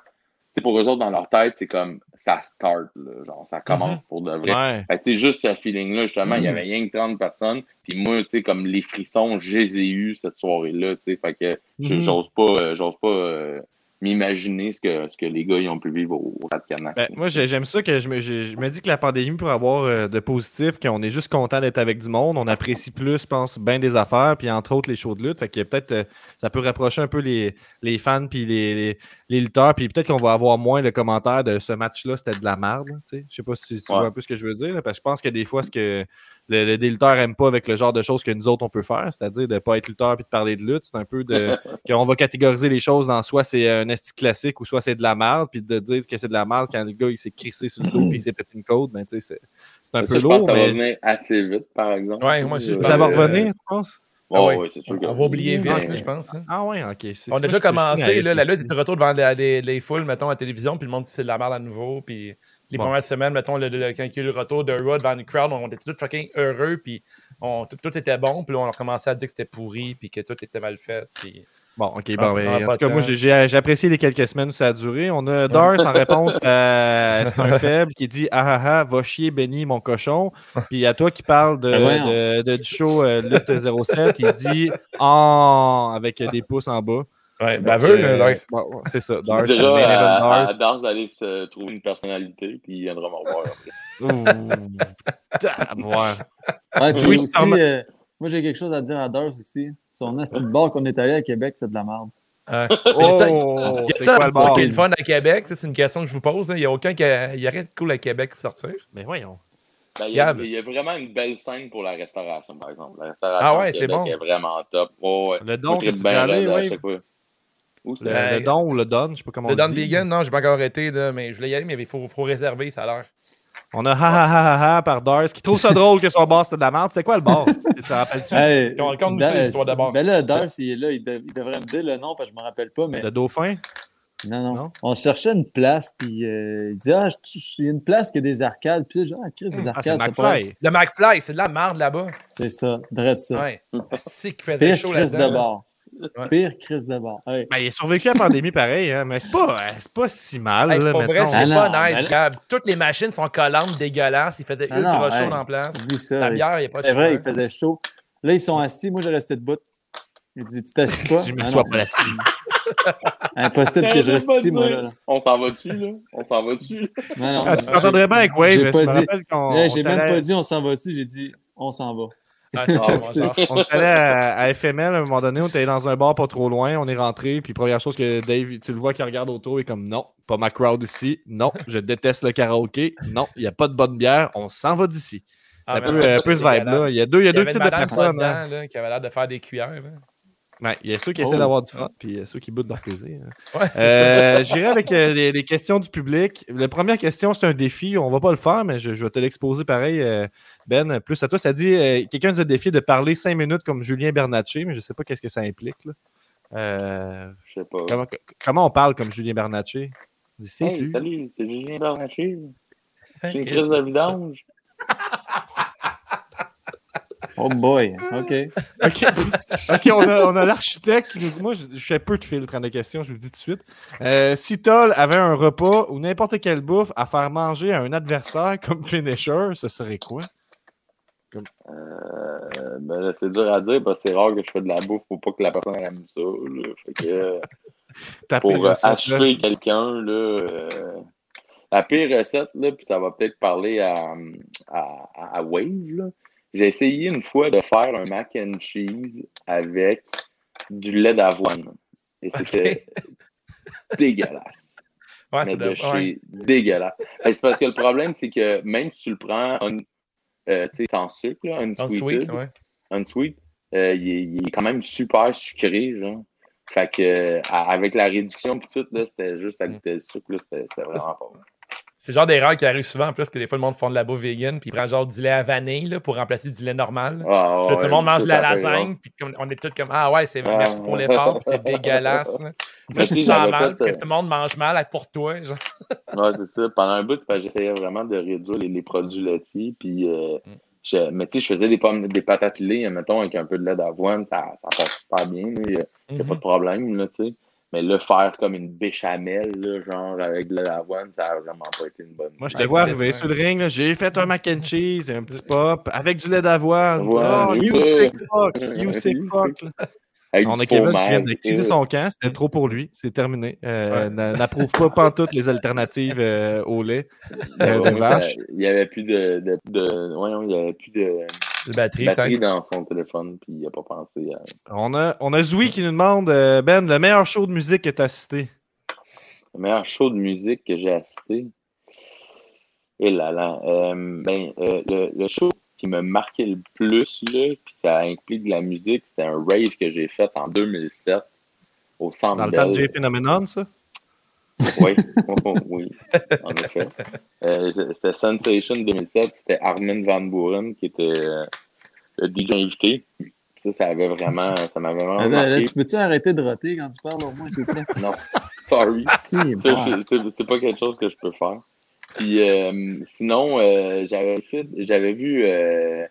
Pour eux autres, dans leur tête, c'est comme, ça start, là, genre, ça commence pour de vrai. Ouais. Fait juste ce feeling-là, justement, il y avait rien que 30 personnes. Puis moi, tu sais, comme les frissons, je les ai eus cette soirée-là, tu sais. Fait que je- Mhm. j'ose pas, euh, j'ose pas euh, m'imaginer ce que, ce que les gars ils ont pu vivre au, au Rat Canac. Ben, moi, j'ai- j'aime ça que je me, je- je me dis que la pandémie, pour avoir euh, de positif, qu'on est juste content d'être avec du monde, on apprécie plus, je pense, bien des affaires, puis entre autres les shows de lutte. Fait que peut-être euh, ça peut rapprocher un peu les, les fans puis les, les, les lutteurs, puis peut-être qu'on va avoir moins le commentaire de ce match-là, c'était de la merde. Je sais pas si tu Ouais. vois un peu ce que je veux dire, parce que je pense que des fois, ce que le, le- des lutteurs n'aiment pas avec le genre de choses que nous autres on peut faire, c'est-à-dire de ne pas être lutteur puis de parler de lutte, c'est un peu de <laughs> qu'on va catégoriser les choses dans soit c'est un esti classique ou soit c'est de la merde, puis de dire que c'est de la merde quand le gars il s'est crissé sur le dos puis il s'est pété une côte, ben tu sais, c'est c'est un Ça, peu je pense lourd, que ça va venir assez vite, par exemple. Ouais, moi aussi, je Euh, ça va pense, revenir, tu penses? ouais, Ah ouais. ouais, c'est sûr que- On va oublier vite, là, je pense. hein. Ah ouais, ok. c'est- On a déjà commencé, là, la lutte est de retour devant les, les- les foules, mettons, à la télévision, puis le monde dit que c'est de la merde à nouveau, puis les Bon. premières semaines, mettons, le, le- quand il y a eu le retour de devant une crowd, on était tous fucking heureux, puis on, tout, tout était bon, puis là, on a commencé à dire que c'était pourri, puis que tout était mal fait, puis... Bon, ok, Ah, bon, ben, prend en tout cas, moi, j'ai- apprécié les quelques semaines où ça a duré. On a Dars <laughs> en réponse à C'est un faible qui dit Ah ah ah, va chier Benny, mon cochon. Puis à toi qui parle de, Ben de- du show euh, Lutte 07, il dit Ah avec des pouces en bas. Ouais, baveux, euh, c'est ça. Dars, Déjà, à, Dars. à Dars d'aller se trouver une personnalité, puis il viendra me revoir. Ouh. Ouais, puis Oui, aussi, euh, moi j'ai quelque chose à dire à Durs aussi. Son asti de bar qu'on est allé à Québec, c'est de la merde. Ouais. <laughs> Oh, Il y a c'est ça, quoi le fun à Québec, ça, c'est une question que je vous pose. hein. Il n'y a aucun qui a, il y a rien de cool à Québec pour sortir. Mais voyons. Ben, il, y a, il y a vraiment une belle scène pour la restauration, par exemple. La restauration Ah ouais, c'est bon. est vraiment top. Ouais, ouais. Le don, allé, raide à ouais? chaque fois. Où? Le, Ben, le don ou le don, je sais pas comment Le on Don dit. Vegan, non, j'ai pas encore arrêté, là, mais je voulais y aller, mais il faut, faut réserver, ça a l'air. On a ha ha ha ha ha par Dars qui trouve ça <laughs> drôle que son bar c'était de la merde. C'est quoi le bar? Tu te rappelles-tu? Hey, Con- conte-nous Dan- ça, l'histoire de bar. Ben là, Durs, il est là, il, dev- il devrait me dire le nom parce que je me rappelle pas, mais Le dauphin? non, non, Non? On cherchait une place, puis euh, il dit Ah, il y a une place qui a des arcades. Puis genre, ah, Chris, des Ah, c'est arcades, pas. Le McFly, c'est de la merde là-bas. C'est ça, drette ça. Ouais. C'est qui fait Pire chaud Chris de là-dedans. là. Ouais. Pire Chris de. Hey. Ben, il a survécu à la pandémie pareil, hein, mais c'est pas, euh, c'est pas si mal. Hey, là, pour vrai, mettons. c'est Ah pas nice, là-. Toutes les machines sont collantes, dégueulasses. Il fait de Ah ultra non, chaud hey. en place. Ça. La bière, il n'y a pas de C'est vrai, il faisait chaud. Là, ils sont assis. Moi, je restais debout. Il dit Tu t'assis pas? <laughs> Je Ah m'assois pas là-dessus. <laughs> Impossible que je reste ici, moi. Là. On s'en va dessus, là? On s'en va dessus? Non, non. Ah, tu t'entendrais bien avec Wave. J'ai même pas dit on s'en va-tu, j'ai dit on s'en va. Ah, <laughs> Ah, <laughs> on est allé à, à FML à un moment donné, on était allé dans un bar pas trop loin, on est rentré, puis première chose que Dave, tu le vois qui regarde autour, il est comme non, pas ma crowd ici, non, je déteste le karaoké, non, il n'y a pas de bonne bière, on s'en va d'ici. Ah, un mais peu, ça, peu ce vibe-là. dégueulasse. Il y a deux, il y a Il y deux types de personnes. hein. là, qui avait l'air de faire des cuillères. là. Ouais, il y a ceux qui Oh. essaient d'avoir du fun, puis il y a ceux qui boutent leur plaisir. Ouais, c'est ça. Euh, J'irai avec euh, les, les questions du public. La première question, c'est un défi. On va pas le faire, mais je, je vais te l'exposer pareil, euh, Ben. Plus à toi, ça dit euh, quelqu'un nous a défié de parler cinq minutes comme Julien Bernatchez, mais je sais pas qu'est-ce que ça implique. là. Euh, Je sais pas. comment, comment on parle comme Julien Bernatchez? C'est Hey, salut, c'est Julien Bernatchez. J'ai une crise de vidange. <laughs> Oh boy, OK. OK, Ok, on a, on a l'architecte qui nous dit Moi, je, je fais peu de filtres dans les questions, je vous le dis tout de suite. Euh, si Toll avait un repas ou n'importe quelle bouffe à faire manger à un adversaire comme finisher, ce serait quoi? Euh, ben c'est dur à dire parce que c'est rare que je fais de la bouffe pour pas que la personne aime ça. là. Fait que, <laughs> Ta pour euh, achever quelqu'un, euh, la pire recette, là, puis ça va peut-être parler à, à, à Wave. J'ai essayé une fois de faire un mac and cheese avec du lait d'avoine. Et c'était <laughs> dégueulasse. Ouais, mais de chez ouais. dégueulasse. C'est parce que le problème, c'est que même si tu le prends un- euh, tu sais, sans sucre, là, Dans le unsweeted, sweet, ouais. unsweet, euh, il, est, il est quand même super sucré, genre. Fait que, euh, avec la réduction pis tout, là, c'était juste à goûter le sucre, là, c'était c'était vraiment pas bon. C'est le genre d'erreur qui arrive souvent, en plus, que des fois, le monde font de la bouffe vegan, puis ils prennent genre du lait à vanille là, pour remplacer du lait normal. Ah, Puis là, tout le monde mange de la lasagne, puis on est tous comme Ah ouais, c'est Ah, merci pour l'effort, puis c'est dégueulasse. là. <laughs> Ça, j'avais mal, fait, que euh, tout le monde mange mal pour toi. Genre. <laughs> Ouais, c'est ça. Pendant un bout, j'essayais vraiment de réduire les, les produits laitiers. Puis, euh, Mm. je, mais tu sais, je faisais des pommes, des à filer, mettons, avec un peu de lait d'avoine, ça, ça passe super bien. Il n'y a, a pas de Mhm. problème, là, tu sais. Mais le faire comme une béchamel, là, genre avec de lait d'avoine, ça a vraiment pas été une bonne Moi, je te Ouais, vois arriver sur le ring. J'ai fait un mac and cheese et un petit pop avec du lait d'avoine. Ouais, oh, you sick fuck. You sick fuck. On a Kevin qui vient de son camp. C'était trop pour lui. C'est terminé. Euh, Ouais. n'a- N'approuve pas pantoute les alternatives euh, au lait euh, Ouais, de vache. Il n'y avait plus de, de, de- voyons, il y avait plus de La batterie, batterie dans son téléphone, puis il n'a pas pensé à. On a, on a Zoui qui nous demande, euh, Ben, le meilleur show de musique que tu as assisté? Le meilleur show de musique que j'ai assisté? Et là là. euh, ben, euh, le, le show qui m'a marqué le plus, là, puis ça implique de la musique, c'était un rave que j'ai fait en 2007 au Centre Dans le temps de. J Phenomenon, ça? Oui, oui, en effet. Euh, c'était Sensation 2007, c'était Armin Van Buren qui était euh, le DJ invité. Ça, ça avait vraiment, ça m'avait vraiment là, marqué. tu peux-tu arrêter de roter quand tu parles au moins, s'il vous plaît? <laughs> Non, sorry. <laughs> Si, c'est- pas quelque chose que je peux faire. Puis euh, sinon, euh, j'avais j'avais vu euh,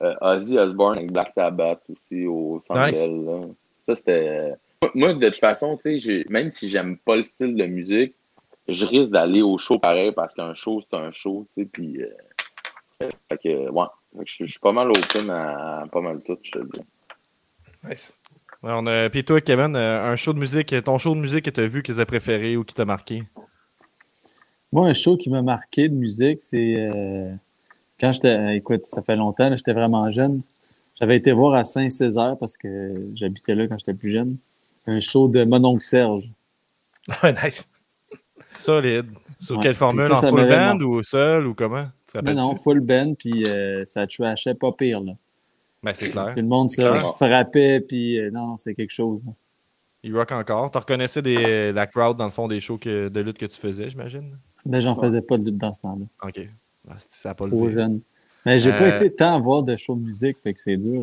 euh, Ozzy Osbourne avec Black Sabbath aussi au Centre Nice. Ça, c'était. Moi, de toute façon, tu sais, j'ai- même si j'aime pas le style de musique, je risque d'aller au show pareil parce qu'un show, c'est un show, tu sais. Puis, euh, fait que, ouais. Fait que je, suis pas mal open à, à pas mal tout, je te le dis. Nice. Ouais, on a... Puis toi, Kevin, euh, un show de musique, ton show de musique que tu as vu, que tu as préféré ou qui t'a marqué? Moi, un show qui m'a marqué de musique, c'est euh, quand j'étais. Écoute, ça fait longtemps, j'étais vraiment jeune. J'avais été voir à Saint-Césaire parce que j'habitais là quand j'étais plus jeune. Un show de mon oncle Serge. <laughs> Ouais, nice. Solide. Sur Ouais. quelle formule? Ça, en ça full band ou seul ou comment? Non, non, full band, puis euh, ça trashait pas pire. Là. Ben, c'est clair. Tout le monde se frappait, puis euh, non, c'était quelque chose. là. Il rock encore. Tu reconnaissais des... la crowd dans le fond des shows que... de lutte que tu faisais, j'imagine? Ben, j'en faisais pas de lutte dans ce temps-là. Ok. Ah, c'est- ça a pas Trop levé. jeune. Mais j'ai Euh, pas été tant à voir de show de musique, fait que c'est dur.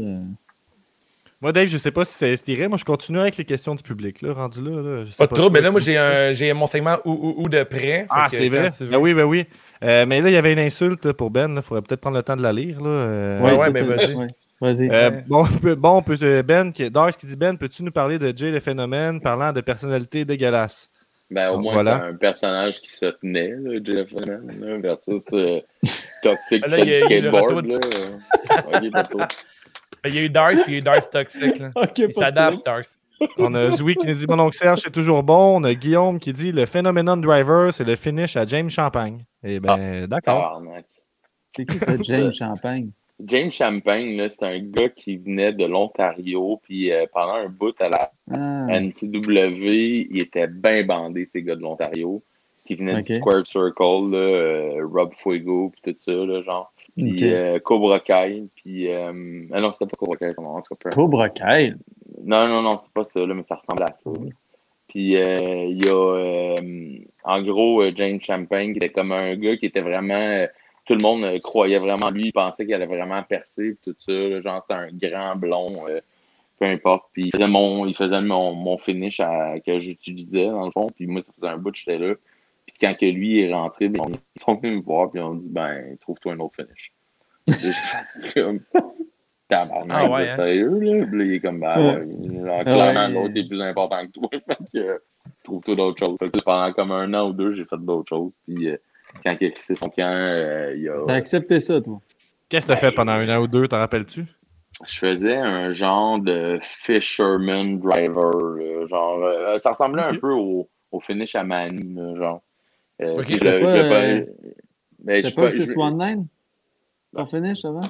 Moi, Dave, je sais pas si ça estirait. Moi, je continue avec les questions du public. Là, rendu là. là je sais Pas de trouble, mais trop. là, moi, <laughs> j'ai un- j'ai mon segment ou, ou, ou de près. Ah, c'est vrai. Ben oui, ben oui. Euh, mais là, il y avait une insulte là, pour Ben. Il faudrait peut-être prendre le temps de la lire. Là. Euh, Ouais, ça, mais c'est- vas-y. ouais. Vas-y. Euh, bon, bon, peut, Ben, qui, Dars qui dit Ben, peux-tu nous parler de Jay le phénomène parlant de personnalité dégueulasse Ben, au Donc, moins, voilà. un personnage qui se tenait, là, Jeff Lemmon, là, versus euh, <laughs> Toxic Ah, là, il y a- du il y a eu le skateboard. Là. Ouais, il retour. <laughs> Il y a eu Dars, puis il y a eu Dars <laughs> toxique. Là. Il s'adapte, Dars. On a Zoui qui nous dit Mon oncle Serge, c'est toujours bon. On a Guillaume qui dit Le Phenomenon Driver, c'est le finish à James Champagne. Eh ben, d'accord. Tabarnak. C'est qui ça, James Champagne? James Champagne, là, c'est un gars qui venait de l'Ontario, puis euh, pendant un bout à la Ah, NCW, il était bien bandé, ces gars de l'Ontario, qui venaient du Square Circle, là, euh, Rob Fuego, puis tout ça, là, genre. Puis euh, Cobra Kai, puis... Euh... Ah non, c'était pas Cobra Kai, comment en tout cas, Cobra Kai? Non, non, non, c'est pas ça, là, mais ça ressemble à ça. là. Puis euh, il y a, euh, en gros, euh, James Champagne, qui était comme un gars qui était vraiment. euh, tout le monde croyait vraiment en lui, il pensait qu'il allait vraiment percer, tout ça. là, genre, c'était un grand blond, peu importe. Puis il faisait mon, il faisait mon, mon finish à- que j'utilisais, dans le fond. Puis moi, ça faisait un bout j'étais là. Puis quand que lui est rentré, ben, ils sont venus me voir, puis on dit, ben, trouve-toi un autre finish. <laughs> Comme, Tabarnak, Ah ouais, t'es hein? sérieux, là? Puis là, il est comme, ben, Ouais. Genre, Ah clairement, ouais. l'autre est plus important que toi. <laughs> fait que, euh, trouve-toi d'autres choses. Fait que pendant comme un an ou deux, j'ai fait d'autres choses. Puis euh, quand il a fixé son camp, euh, il a. T'as accepté ça, toi? Qu'est-ce que t'as fait pendant un an ou deux, t'en rappelles-tu? Je faisais un genre de fisherman driver. genre, euh, ça ressemblait un peu au, au finish à Manny, genre. Euh, Ok. puis je pas, je euh, pas pas, je- 619 ton finish avant? ben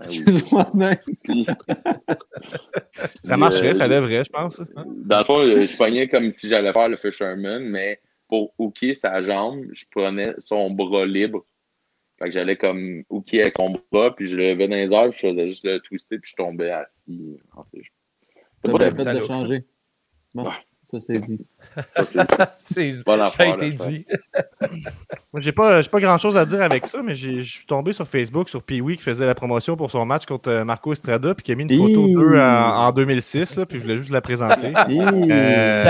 oui. <laughs> 619. Puis- <laughs> Ça marcherait, euh, ça devrait, je pense. hein. Dans le fond, euh, je pognais comme si j'allais faire le fisherman, mais pour hooker sa jambe, je prenais son bras libre. Fait que j'allais comme hooker avec son bras, puis je le levais dans les airs, puis je faisais juste le twister, puis je tombais assis. En fait, je- T'as pas fait de changer. Bon, Ouais. ça c'est dit. Ça, <laughs> Bonne ça a été là, dit. Moi, j'ai pas, j'ai pas grand chose à dire avec ça, mais j'ai- je suis tombé sur Facebook sur Pee-Wee qui faisait la promotion pour son match contre euh, Marco Estrada, puis qui a mis une photo d'eux en, en 2006, là, puis je voulais juste la présenter. <laughs> Euh,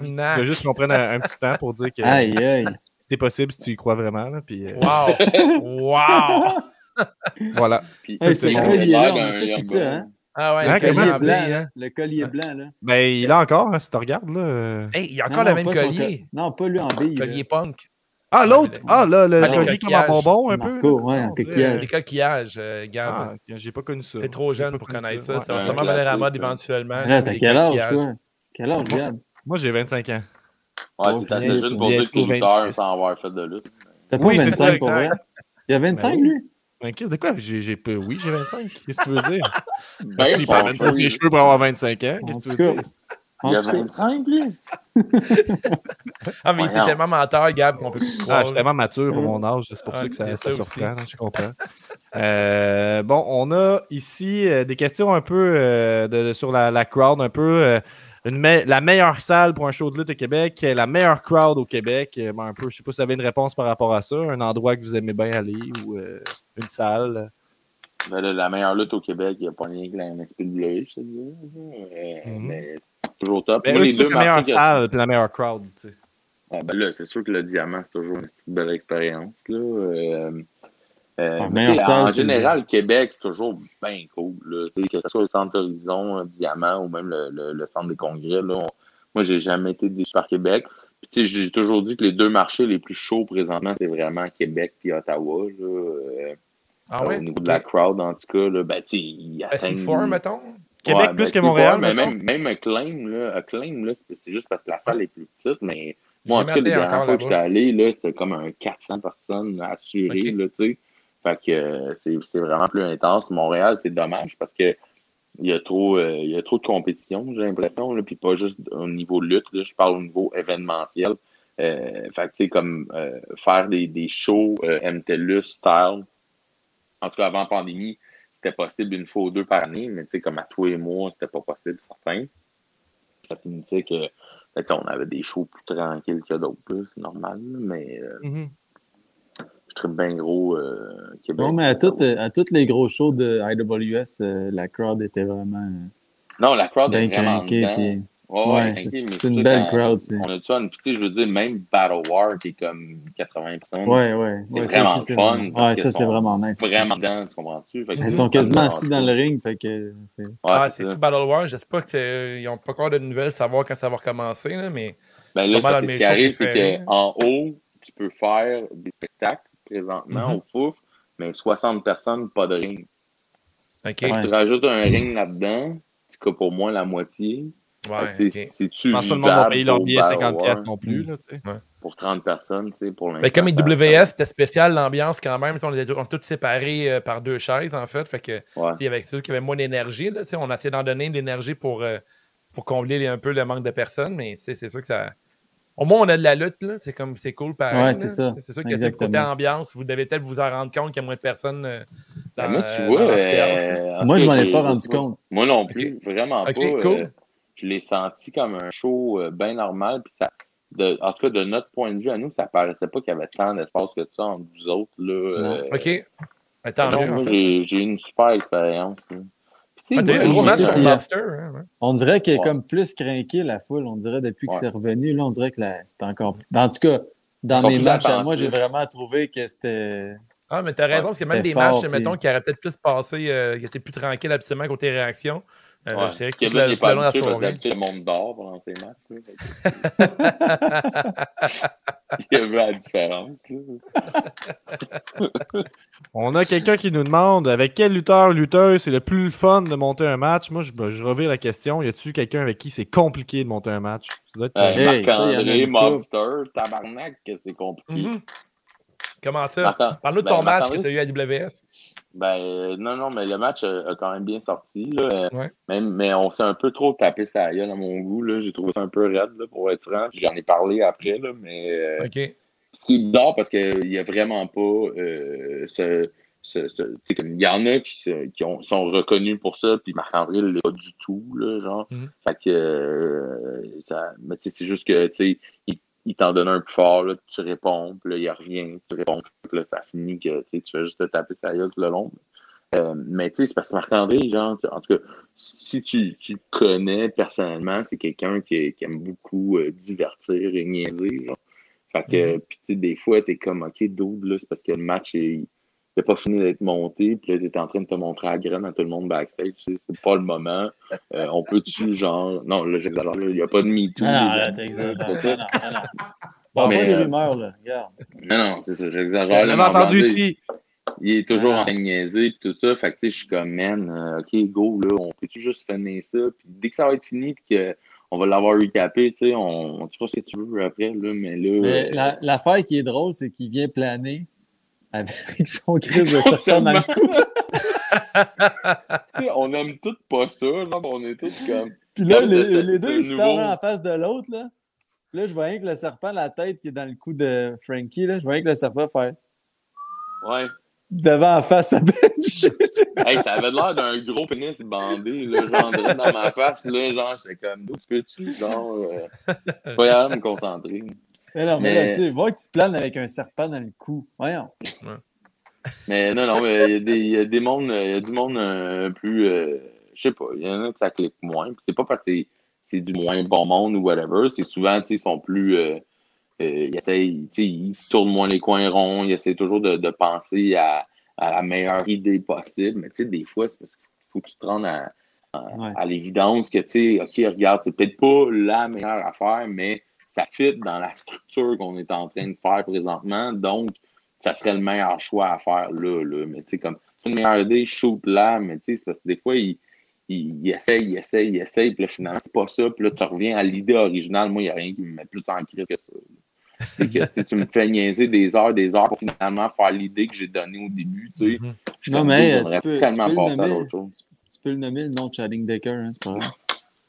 je voulais juste qu'on prenne un, un petit temps pour dire que Aïe, aïe. c'est possible si tu y crois vraiment. Là, puis, euh, Wow. <laughs> Wow. voilà. Puis, Hey, c'est là, on tout ça, hein? Ah ouais, Hein, le Le collier blanc. blanc, hein. là. Le collier blanc, là. Ben, il a encore, hein, si tu regardes. Là. Hey, il a encore non, le même son collier. co- Non, pas lui en bille. là. Collier punk. Ah, l'autre! Ah, là, le Ah, collier comme un bonbon, un peu. Marco, ouais, coquillage. Les coquillages, euh, Gab. Ah, j'ai pas connu ça. T'es trop jeune pour connaître ça. Ouais. Ça va sûrement venir à classique, mode éventuellement. Là, t'as quel âge, toi? Quel âge, Gab? Moi, j'ai 25 ans. Ouais, t'es assez jeune pour dire que sans avoir fait de lutte. T'as pas Oui, c'est ça, 25 pour vrai? Il y a 25, Ben lui? Chris, de quoi? J'ai, j'ai pas... Oui, j'ai 25. Qu'est-ce que tu veux dire? <laughs> Ben, si, il prend même pas ses cheveux pour avoir 25 ans. Qu'est-ce que tu veux dire? Il y a tout cas, 25, lui. Ah, mais il était tellement menteur, Gab, qu'on peut plus Ah, croire. je suis tellement mature pour mon âge, c'est pour Ah, ça que ça, a ça ça surprend, je comprends. Euh, bon, on a ici euh, des questions un peu euh, de- de- sur la, la crowd, un peu euh, une me- la meilleure salle pour un show de lutte au Québec, la meilleure crowd au Québec. euh, ben, un peu, je sais pas si vous avez une réponse par rapport à ça, un endroit que vous aimez bien aller ou euh, une salle. Ben là, la meilleure lutte au Québec, il n'y a pas rien que la MSPW, je te dis. Mhm. Mais c'est toujours top. Ben, Moi, eux, les c'est plus deux la meilleure salle puis la meilleure crowd. tu sais. Ah, ben là, c'est sûr que le diamant, c'est toujours une petite belle expérience. Là. Euh, euh, mais en général, Québec, c'est toujours bien cool. Là. Que ce soit le Centre Horizon, euh, Diamant ou même le, le- le Centre des congrès. Là, on- Moi, j'ai jamais été déçu par Québec. Puis, j'ai toujours dit que les deux marchés les plus chauds présentement, c'est vraiment Québec et Ottawa. Là. Euh, Ah ouais? Au niveau de la crowd, en tout cas, là, ben, ils Ben, atteignent... fort, mettons. Québec Ouais, plus ben, que Montréal, mais même, même Acclaim, là, Acclaim, là, c'est juste parce que la salle est plus petite, mais moi, en tout cas, les dernières fois que j'étais allé, là, c'était comme un 400 personnes assurées, là, tu sais. Fait que euh, c'est c'est vraiment plus intense. Montréal, c'est dommage parce que il y a trop, euh, il y a trop de compétition, j'ai l'impression, puis pas juste au niveau lutte, là, je parle au niveau événementiel. Euh, fait que, comme euh, faire des, des shows euh, MTLUS style, en tout cas avant pandémie, c'était possible une fois ou deux par année, mais tu sais, comme à tous les mois, c'était pas possible, certain. Ça finissait que, on avait des shows plus tranquilles que d'autres, c'est normal, mais euh, Mhm. Je tripe bien gros euh, Québec. Non, mais à, toutes, à tous les gros shows de IWS, euh, la crowd était vraiment Non, la crowd est vraiment puis- Ouais, Ouais, c'est- une belle crowd, On a tu sais, je veux dire, même Battle War, qui est comme 80 personnes, Ouais, ouais. C'est ouais, vraiment fun, Ouais, ça, c'est vraiment nice. vraiment dedans, tu comprends-tu? Ils sont quasiment me assis dans le ring, fait que c'est. Ouais, ah, c'est fou Battle War? J'espère qu'ils n'ont pas encore de nouvelles, savoir quand ça va recommencer, là, mais Ben là, ce qui arrive, c'est qu'en haut, tu peux faire des spectacles présentement Mhm. au Fouf, mais 60 personnes, pas de ring. Si tu rajoutes un ring là-dedans, tu coupes au moins la moitié. Ouais. Si Je tu pense pas que le monde va payer leur billet 50$ War, piastres non plus. Là, pour 30 personnes, tu sais, pour l'instant. Mais comme les WS, c'était spécial l'ambiance quand même. On était on était tous séparés euh, par deux chaises, en fait. Fait que, Ouais. tu sais, avec ceux qui avaient moins d'énergie, on a essayé d'en donner de l'énergie pour, euh, pour combler les- un peu le manque de personnes. Mais c'est sûr que ça. Au moins, on a de la lutte, là. C'est comme c'est cool pareil. Ouais, c'est ça. C'est sûr que c'est le côté ambiance. Vous devez peut-être vous en rendre compte qu'il y a moins de personnes. euh, Ben, dans, moi, tu euh, vois, dans euh, Moi, je m'en ai pas rendu compte. Moi non plus, vraiment pas. cool. euh, je l'ai senti comme un show euh, bien normal. Puis ça, de, en tout cas, de notre point de vue, à nous, ça paraissait pas qu'il y avait tant d'espace que ça entre vous autres. Là, euh, OK. Fait. j'ai j'ai eu une super expérience. là. Ah, gros match Lobster. hein, ouais. On dirait qu'elle est Ouais. comme plus craquée, la foule. On dirait depuis que c'est revenu. Là, on dirait que c'est encore. En tout cas, dans mes matchs, à moi, j'ai vraiment trouvé que c'était. Ah, mais t'as raison, parce que même des matchs, mettons, qui auraient peut-être plus passé, euh, qui étaient plus tranquilles, absolument, côté réaction. Euh, Ouais. Que tout Kevin le, n'est pas habitué parce que le monde dort pendant ses matchs. là. <laughs> <laughs> Il a vu la différence. là. <laughs> On a quelqu'un qui nous demande avec quel lutteur, lutteuse c'est le plus fun de monter un match? Moi, je, je revire la question. Y a-tu quelqu'un avec qui c'est compliqué de monter un match? Euh, euh, Hey, y Marc-André, une Mobster, tabarnak, que c'est compliqué. Mhm. Comment ça? Parle-nous de ben, ton match que tu as eu à WS. Ben, euh, non, non, mais le match a, a quand même bien sorti. Là. Euh, Ouais. Mais on s'est un peu trop tapé sa gueule à mon goût. J'ai trouvé ça un peu raide, là, pour être franc. J'en ai parlé après, là, mais euh, OK. ce qui est bizarre parce qu'il n'y a vraiment pas euh, ce. il y en a qui, qui ont- sont reconnus pour ça, puis Marc-André ne l'est pas du tout, là, genre. Mhm. Fait que euh, ça. Mais c'est juste que tu sais, il, t'en donne un plus fort, là, tu réponds, puis là, il revient, tu réponds, puis là, ça finit que tu fais juste te taper sa gueule tout le long. Euh, mais tu sais, c'est parce que Marc-André, genre, en tout cas, si tu, tu le connais personnellement, c'est quelqu'un qui, qui aime beaucoup euh, divertir et niaiser. Genre. Fait que, puis tu sais, des fois, t'es comme, OK, double, là, c'est parce que le match, il n'a pas fini d'être monté, puis là, t'es en train de te montrer à graine à tout le monde backstage, tu sais, c'est pas le moment. Euh, on peut-tu, genre, non, là, j'exagère, là, il n'y a pas de MeToo. Ah non, là, t'exagères. dans- Non, non, non, non. Bon, Mais, pas des euh, rumeurs, là. Regarde. Non, non, c'est ça, on j'exagère. entendu ici. Il est toujours Ah. en train de niaiser et tout ça. Fait que tu sais, je suis comme, man, euh, OK, go, là, on peut-tu juste finir ça? Puis dès que ça va être fini puis qu'on va l'avoir recapé, tu sais, on, tu fais ce que tu veux après, là, mais là. Mais euh, la- L'affaire qui est drôle, c'est qu'il vient planer avec son crise de serpent dans le cou. Tu sais, on aime tous pas ça, genre, on est tous comme. <laughs> Puis là, Comme les, les deux, ils se parlent en face de l'autre. Là. Puis là, je voyais que le serpent, la tête qui est dans le cou de Frankie, là, je voyais que le serpent faire Ouais. devant en face à <laughs> bench. Hey, ça avait l'air d'un gros pénis bandé, là, genre, dans ma face, là, genre, j'étais comme, d'où tu peux-tu, genre, euh, pas de me concentrer. Mais non, mais, Mais- là, tu sais, vois que tu planes avec un serpent dans le cou. Voyons. Mais non, non, mais il y a des, il y a des mondes, il y a du monde euh, plus, euh, je sais pas, il y en a que ça clique moins. Puis c'est pas parce que c'est- du moins bon monde ou whatever, c'est souvent, tu sais, ils sont plus, euh, euh, ils essayent, tu sais, ils tournent moins les coins ronds, ils essaient toujours de, de penser à, à la meilleure idée possible. Mais tu sais, des fois, c'est parce qu'il faut que tu te rendes à, à, Ouais. à l'évidence que, tu sais, OK, regarde, c'est peut-être pas la meilleure affaire, mais ça fit dans la structure qu'on est en train de faire présentement. Donc, ça serait le meilleur choix à faire là. là. Mais tu sais, comme c'est une meilleure idée, shoot là, mais tu sais, c'est parce que des fois, il, il, il essaye, il essaye, il essaye, puis là, finalement, c'est pas ça. Puis là, tu reviens à l'idée originale. Moi, il n'y a rien qui me met plus en crise que ça. C'est que tu me fais niaiser des heures, des heures pour finalement faire l'idée que j'ai donnée au début. Tu sais. Mhm. Je suis Non, mais, euh, j'aimerais tu peux- tellement tu peux à nommer. d'autres choses. Tu peux le nommer le nom de Channing Decker, hein, c'est pas grave.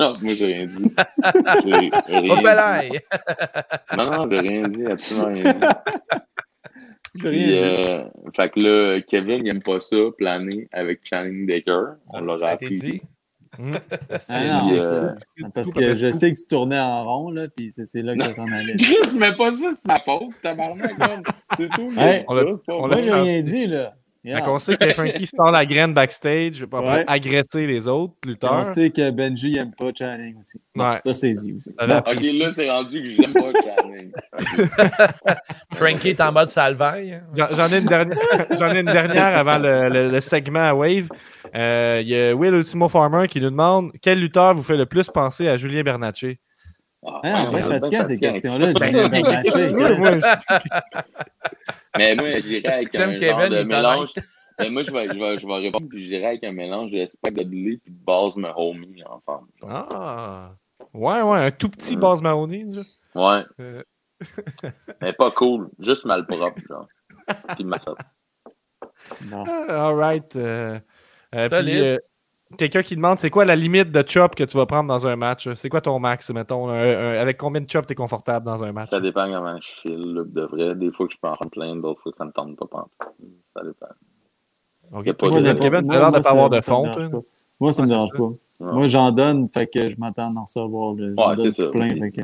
Non, moi, j'ai rien dit. J'ai <laughs> rien dit. <laughs> Non, non, j'ai rien dit, absolument rien dit. <laughs> Je veux rien Puis, euh, fait que là, Kevin, il aime pas ça, planer avec Channing Baker. On Ça l'aurait a été appris. dit. Mhm. Ah non, puis, euh, parce que je sais que tu tournais en rond, là, puis c'est c'est là que ça s'en allait. Chris, mais pas ça, c'est ma faute, tabarnak. C'est tout. Hey, on ça, l'a- c'est pas on moi. l'a Moi, j'ai senti. rien dit, là. Fait qu'on sait que Frankie sort la graine backstage pour Ouais. agresser les autres lutteurs. On sait que Benji n'aime pas Channing aussi. Ouais. Ça, c'est dit aussi. Ok, là, c'est rendu que j'aime pas Channing. <laughs> Frankie est en mode salvaille. J'en j'en ai une dernière, <laughs> j'en ai une dernière avant le, le- le segment à Wave. Euh, Il y a Will Ultimo Farmer qui nous demande quel lutteur vous fait le plus penser à Julien Bernatchez? Ah, on ouais, va se mais fatiguer à ces fatigant. questions-là. Ben, Julien Bernatchez. Ouais, moi, je- Mais moi, j'irais avec un Kevin, genre il de est mélange. Mais moi, je vais, je, vais, je vais répondre, puis j'irais avec un mélange de Spike de Billy et de Baz Mahomey ensemble. Ah. Ouais, ouais, un tout petit Baz Mahoney. là. Ouais, Euh, mais pas cool, juste malpropre, genre. Puis ma. <laughs> Non. Ah, all right. euh, euh, Solide. puis, euh, Quelqu'un qui demande c'est quoi la limite de chop que tu vas prendre dans un match? C'est quoi ton max, mettons? un- un- avec combien de chop tu es confortable dans un match? Ça dépend comment je file, de vrai. Des fois que je peux en prendre plein, d'autres fois que ça me tente pas. Ça dépend. Ok, pas de- Moi, as l'air de pas avoir de me fonte. hein? Moi, ça me Ouais, c'est dérange pas. Moi, j'en donne, fait que je m'attends à en recevoir. Ouais, c'est plein. Fait que...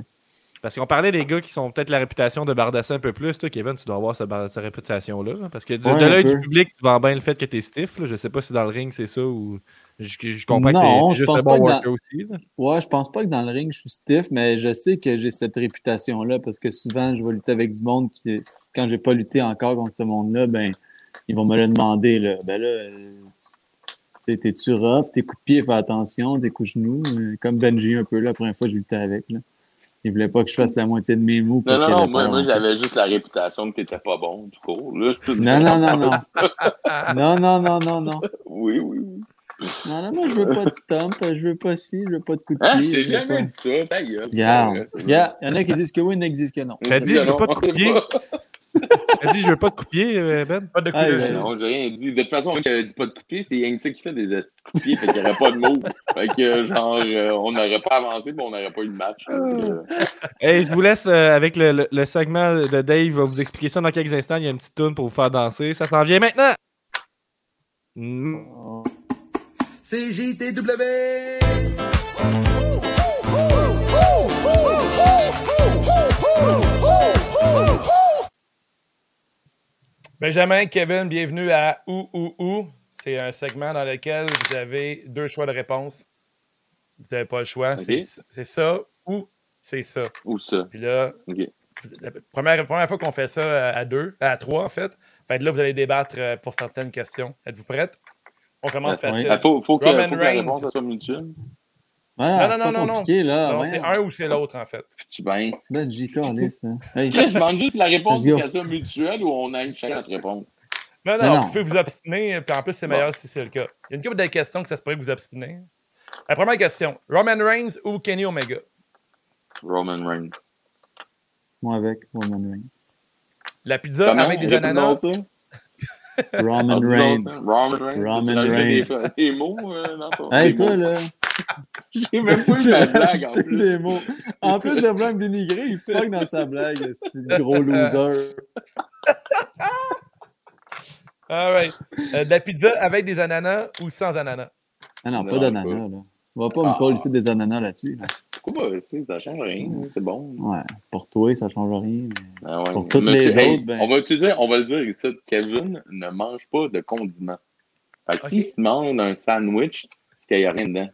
Parce qu'on parlait des gars qui sont peut-être la réputation de Bardassin un peu plus. Toi, Kevin, tu dois avoir cette, réputation-là. Parce que du- Ouais, de l'œil du public, tu vends bien le fait que tu es stiff. là. Je sais pas si dans le ring, c'est ça ou. Je, je comprends Non, que tu es je juste pense un pas bon que dans- worker aussi. là. Ouais, je pense pas que dans le ring, je suis stiff, mais je sais que j'ai cette réputation-là parce que souvent, je vais lutter avec du monde qui, quand j'ai pas lutté encore contre ce monde-là, ben, ils vont me le demander, là. Ben là, tu sais, t'es-tu rough? Tes coups de pied, fais attention, tes coups de genoux. Comme Benji un peu, là, la première fois que je luttais avec, là. Il voulait pas que je fasse la moitié de mes mots. Non, parce non, moi, j'avais juste la réputation que t'étais pas bon, du coup. Là, je peux te Non, non, non, non. <laughs> Non, non, non, non, non. Oui, oui, oui. Non, non, moi, je veux pas de stomp, je veux pas ci, je veux pas de coup de Hein, pied. j'ai veux jamais pas- dit ça, ta gueule. Regarde, il y en a qui disent que oui, il y en a qui disent que non. T'as dit, je veux pas de coupier. Elle dit, je veux pas de coupier, euh, Ben. Pas de coup Ah, de. Non, j'ai rien dit. De toute façon, moi, j'avais dit pas de coupier, c'est ça qui fait des astuces de coupier, fait qu'il n'y aurait pas de mots. Fait que, genre, euh, on n'aurait pas avancé, mais on n'aurait pas eu de match. Euh, <laughs> Hey, je vous laisse avec le, le- le segment de Dave. Il va vous expliquer ça dans quelques instants. Il y a une petite tune pour vous faire danser. Ça s'en vient maintenant. C'est JTW! Benjamin, Kevin, bienvenue à Ou Ou Ou. C'est un segment dans lequel vous avez deux choix de réponse. Vous n'avez pas le choix. C'est- ça ou c'est ça. Où ça? Puis là, la première, première fois qu'on fait ça à deux, à trois en fait, fait que là, vous allez débattre euh, pour certaines questions. Êtes-vous prêtes? On commence facile. ah, faut, faut que, Roman faut que la Reigns. réponse soit mutuelle. Voilà, Non, non, pas non, non, là. Non, ouais. c'est un ou c'est l'autre en fait. Tu bien? Ben, j'y calisse, là. Hey, <laughs> Je demande juste la réponse qu'elle soit mutuelle ou on a chacun notre réponse. Non, non, Non, vous pouvez vous obstiner, puis en plus, c'est Bon. meilleur si c'est le cas. Il y a une couple de questions que ça se pourrait que vous obstinez. La première question Roman Reigns ou Kenny Omega? Roman Reigns. moi avec Roman Reigns. La pizza Comment? avec des ananas? ça. Roman Reigns. Roman Reigns. Roman Reigns. des mots euh, dans ton- Hey, des toi, mots. là. <laughs> J'ai même pas eu ma blague en plus. des mots. En plus de vouloir me dénigrer, il fuck dans sa blague. C'est gros <laughs> loser. All right. Euh, de la pizza avec des ananas ou sans ananas? Ah non, Non, pas d'ananas, là. On va pas me Ah. coller ici des ananas là-dessus. là. Pourquoi pas? Ça change rien, c'est bon. Ouais, pour toi, ça change rien. mais- Ah ouais. Pour toutes les hey, autres, ben- on, va te dire, on va le dire ici, Kevin ne mange pas de condiments. Fait que s'il se mange un sandwich, qu'il n'y a rien dedans.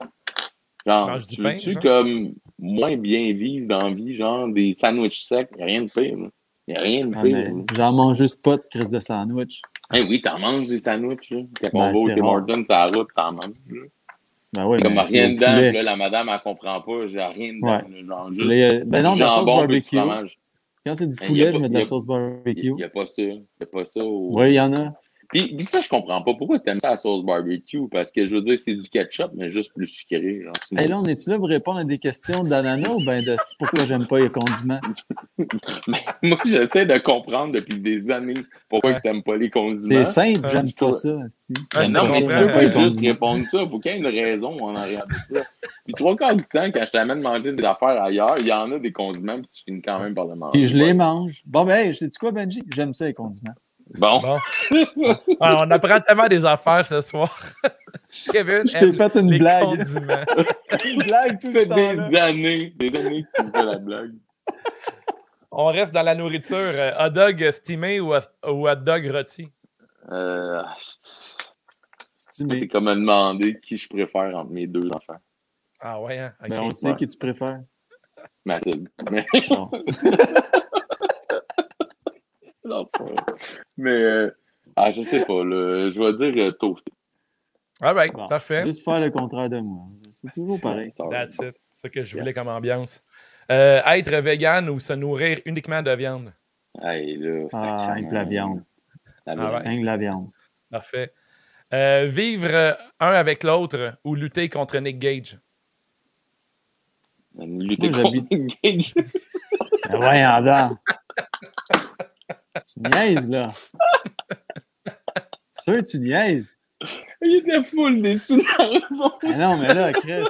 Genre, tu pain, veux-tu genre? comme moins bien vivre dans la vie, genre des sandwichs secs, il n'y a rien de pire. là. Il n'y a rien de Ah, pire. là. J'en mange juste pas de crise de sandwich. Hey, oui, t'en manges des sandwichs. Là. Quand Ben, on va au Tim. Hortons, la route, t'en manges. là. Ben oui, Comme rien dedans, là, la madame, elle comprend pas, j'ai rien dedans. Ouais. Genre, juste il y a- Ben non, de la sauce barbecue. Quand c'est du y a poulet, je mets de y la sauce Il barbecue. n'y a pas ça. Il n'y a pas ça. au- Oui, il y en a. Puis, puis ça, je comprends pas. Pourquoi tu aimes ça la sauce barbecue? Parce que je veux dire, c'est du ketchup, mais juste plus sucré. Genre, sinon- Hey, là, on est-tu là pour répondre à des questions d'ananas ou ben de pourquoi j'aime pas les condiments? <laughs> Mais moi, j'essaie de comprendre depuis des années pourquoi Ouais. tu n'aimes pas les condiments. C'est simple, Ouais, j'aime pas ça. si. Ouais, non, mais tu peux pas juste répondre ça. Il faut qu'il y ait une raison en arrière de ça. Puis trois quarts du temps, quand je t'amène manger des affaires ailleurs, il y en a des condiments, puis tu finis quand même par le manger. Puis je les mange. Bon, ben, hey, sais-tu quoi, Benji? J'aime ça, les condiments. Bon. Bon. Ah, on apprend tellement des affaires ce soir. <laughs> Kevin, Je t'ai fait une blague. <laughs> une blague tout Ça ce fait temps-là. des années, des années que tu me fais la blague. On reste dans la nourriture. Euh, hot dog steamé ou, ou hot dog rôti? Euh, C'est mais c'est comme me demander qui je préfère entre mes deux enfants. Ah ouais, hein? Ok. ben, on sait ouais. qui tu préfères. Mathilde. Mais, <laughs> Bon. non, pas vrai. Mais euh, ah, je sais pas, là, je vais dire euh, toasté. All right, Bon. parfait. Juste faire le contraire de moi. C'est toujours pareil. Ça va. That's it. C'est ça que je voulais comme ambiance. Euh, être vegan ou se nourrir uniquement de viande? Hey, là, Ah, de la viande. La Ah viande. de la viande. Parfait. Euh, vivre un avec l'autre ou lutter contre Nick Gage? Lutter Moi, contre Gage. Ben ouais, en <laughs> Tu niaises, là. <laughs> Sûr, tu niaises. Il était full déçu dans le fond. Ah non, mais là, Chris.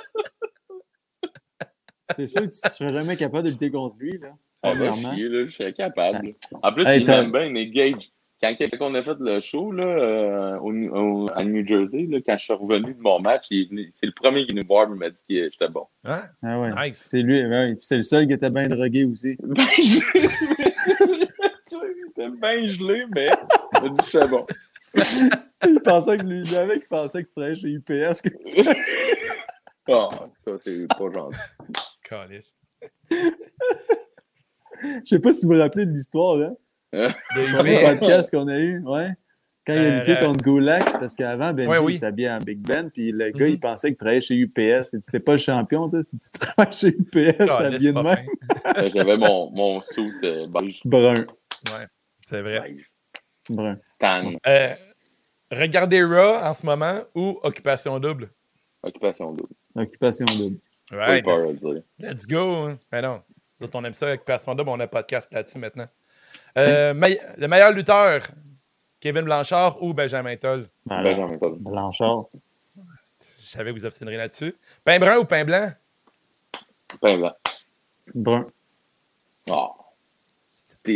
C'est sûr que tu ne seras jamais capable de lutter contre lui, là. Ah, Premièrement. chier, là, je suis capable. En plus, Hey, il m'aime bien, Nick Gage. Quand, quand on a fait le show là, euh, au, au- à New Jersey, là, quand je suis revenu de mon match, c'est le premier qui est venu me voir et m'a dit que j'étais bon. Hein? Ah ouais. Nice. C'est lui, ouais. Puis c'est le seul qui était bien drogué aussi. Ben Il était bien gelé, mais il m'a dit que j'étais bon. <laughs> Il pensait que lui, il avait qui pensait que tu travaillais <laughs> chez UPS. que- Ah, ça, c'est pas gentil. Calice. Je sais pas si vous vous rappelez de l'histoire, là. De Le UPS. podcast qu'on a eu, ouais. Quand il a Euh, lutté contre Gulak, parce qu'avant, Benji Ouais, oui. il était habillé en Big Ben, puis le gars, Mhm. il pensait qu'il travaillait chez UPS. Et tu n'étais pas le champion, tu sais, si tu <laughs> travailles chez UPS, habillé laisse de même. J'avais mon, mon suit euh, beige. Brun. Ouais, c'est vrai. Brun. Tan. Euh, regardez Raw en ce moment ou Occupation Double? Occupation double. Occupation double. Right, peur let's go. hein. Mais non, nous on aime ça, Occupation Double, on a un podcast là-dessus maintenant. Euh, me- le meilleur lutteur, Kevin Blanchard ou Benjamin Toll? Voilà. Benjamin Toll. Blanchard. Je savais que vous obstinerez là-dessus. Pain brun ou pain blanc? Pain blanc. Brun. Ah.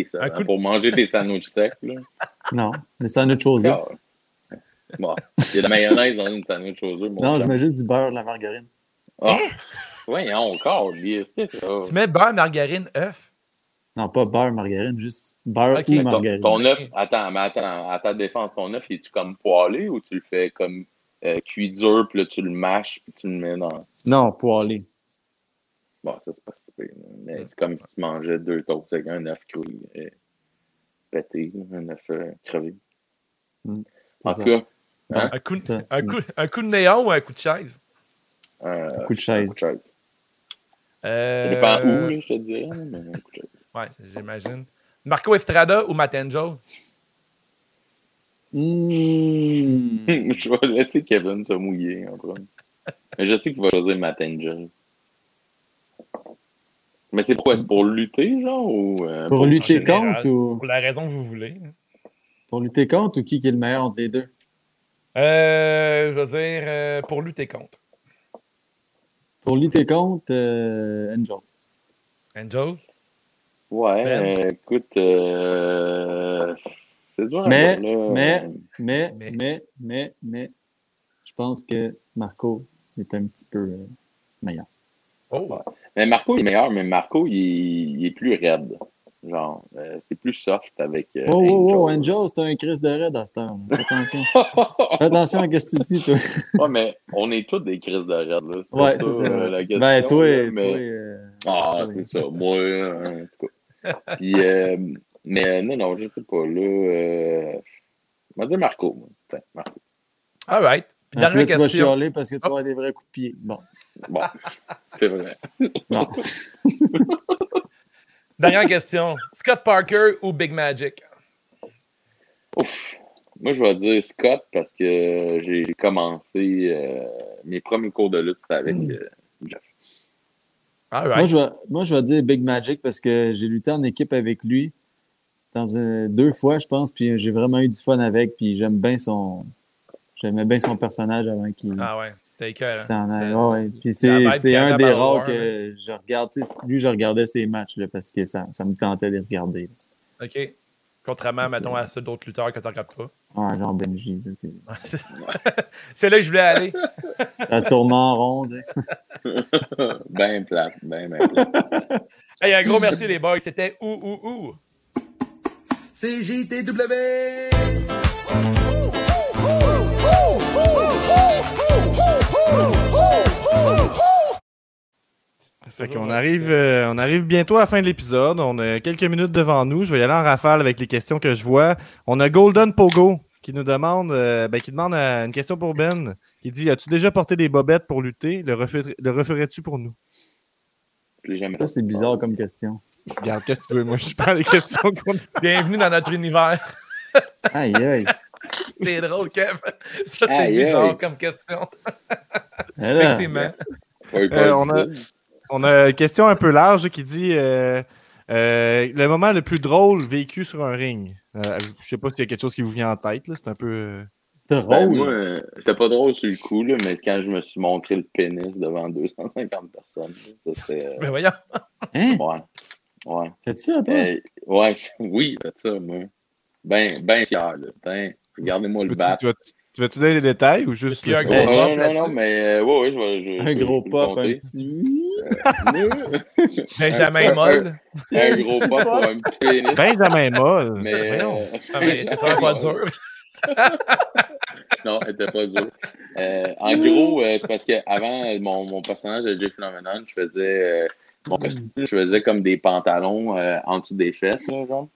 Ça. Hein, coup Pour manger tes sandwichs secs, là. Non, mais c'est une autre chose. là. Ah. Bon. Il y a de la mayonnaise dans une sandwich aux œufs, Non, je mets juste du beurre, de la margarine. Ah. Voyons, encore, qu'est-ce que c'est ça? Tu mets beurre, margarine, œuf? Non, pas beurre, margarine, juste beurre Ok. ou Ton- margarine. Ton œuf, attends, mais attends, à ta défense, ton œuf, es-tu comme poêlé ou tu le fais comme euh, cuit dur, puis là, tu le mâches, puis tu le mets dans. Non, poêlé. Bon, ça, c'est pas si pire. Mais c'est comme si tu mangeais deux toasts avec un œuf cru euh, pété, un œuf euh, crevé. C'est En ça. tout cas, hein, Un coup, un, coup, un coup de néon ou un coup de chaise? un coup de chaise. Un coup de chaise. Ça Euh, dépend où, là, je te dirais, mais un coup de chaise. Ouais, j'imagine. Marco Estrada ou Matt Angel? Mmh. <laughs> je vais laisser Kevin se mouiller en premier. Mais je sais qu'il va choisir Matt Angel. Mais c'est pourquoi? C'est pour lutter, genre? Ou, euh, Pour lutter général? contre ou Pour la raison que vous voulez. pour lutter contre ou qui est le meilleur entre les deux? Euh, je veux dire, euh, pour lutter contre. Pour lutter contre, euh, Angel. Angel? Ouais, Ben. écoute, euh, c'est dur. à Mais- mais- Mais, Mais- mais, mais, mais, je pense que Marco est un petit peu euh, meilleur. Oh! Mais Marco il est meilleur, mais Marco il, est- il est plus raide. Genre, euh, c'est plus soft avec. euh, Oh, oh, oh, Angel. Angel, c'est un Chris de raid à heure. là. Fais attention. Fais attention à ce que tu dis, toi. ouais, mais on est tous des crises de raide, là. pas Ouais, c'est ça. euh, la question, Ben, toi, là, toi, mais... euh, Ah, c'est ça. Moi, en tout cas. Puis, euh, mais non, non, je sais pas. Là, euh, on va dire Marco. moi. Marco. All right. Puis dernière tu vas question. chialer parce que tu vas avoir des vrais coups de pied. Bon, Bon, c'est vrai. non. <laughs> Dernière question. Scott Parker ou Big Magic? Ouf. Moi, je vais dire Scott parce que j'ai commencé euh, mes premiers cours de lutte avec euh, Jeff. Moi, je vais, moi, je vais dire Big Magic parce que j'ai lutté en équipe avec lui dans un- deux fois, je pense, puis j'ai vraiment eu du fun avec, puis j'aime bien son. J'aimais bien son personnage avant qu'il Ah ouais, c'était écœurant. C'est-. Puis un des rares que je regarde. Lui, je regardais ses matchs là, parce que ça, ça me tentait de les regarder. OK. Contrairement, mettons, à ceux d'autres lutteurs que tu regardes pas. Ouais, genre Benji. c'est- là que je voulais aller. Ça tourne en rond. ben plate, ben, ben plate. Hey, un gros merci, les boys. C'était ou, ou, ou. C'est JTW! Fait qu'on arrive, euh, on arrive bientôt à la fin de l'épisode. On a quelques minutes devant nous. Je vais y aller en rafale avec les questions que je vois. On a Golden Pogo qui nous demande, euh, ben, qui demande euh, une question pour Ben. Qui dit As-tu déjà porté des bobettes pour lutter? Le, refer- le referais-tu pour nous? Je l'ai jamais Ça, c'est bizarre comme question. Regarde, qu'est-ce que tu veux? Moi, je parle des questions qu'on Bienvenue dans notre univers. Aïe, aïe. <laughs> C'est drôle, Kev. <laughs> Ça, c'est bizarre comme question. <laughs> Mais là, Effectivement. Euh, on a-. On a une question un peu large qui dit euh, euh, le moment le plus drôle vécu sur un ring. Euh, je sais pas s'il y a quelque chose qui vous vient en tête. là. C'est un peu. drôle. Ben, moi, c'est pas drôle sur le coup, là, mais quand je me suis montré le pénis devant 250 personnes, ça c'était. euh, Ben voyons. Hein? ouais. Ouais. Fais-tu ça, toi? Euh, ouais, oui, c'est ça, moi. Ben, ben fier, là. Tiens, regardez-moi tu le bat. tu veux- tu veux-tu donner les détails ou juste. Le- gros- non, pop non, là-dessus? non, mais euh, ouais, je vais. Je, un je- gros pop, un petit. Benjamin un- Moll. Un gros pop pour un petit pénis. Benjamin Moll. mais. Voyons. euh, Ah, mais ça va pas dur. <laughs> Non, elle était pas dure. Euh, en gros, euh, c'est parce qu'avant, mon, mon personnage de Jay Phenomenon, je faisais euh, mon costume, je faisais comme des pantalons euh, en dessous des fesses, là, genre.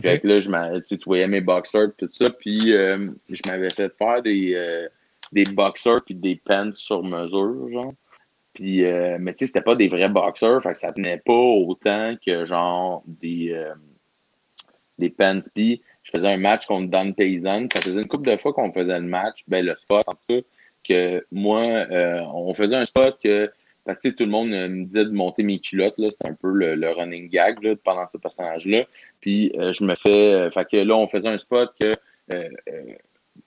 Fait que là, je tu voyais mes boxers tout ça. Puis euh, je m'avais fait faire des, euh, des boxers puis des pants sur mesure, genre. Puis, euh, mais tu sais, c'était pas des vrais boxers, fait que ça tenait pas autant que genre des, euh, des pants. Puis je faisais un match contre Don Payson. Ça faisait une couple de fois qu'on faisait le match, ben le spot en tout cas, que moi, euh, on faisait un spot que parce que tu sais, tout le monde euh, me disait de monter mes culottes, là, c'était un peu le, le running gag là, pendant ce personnage-là. Puis euh, je me fais. euh, fait que là, on faisait un spot que euh, euh,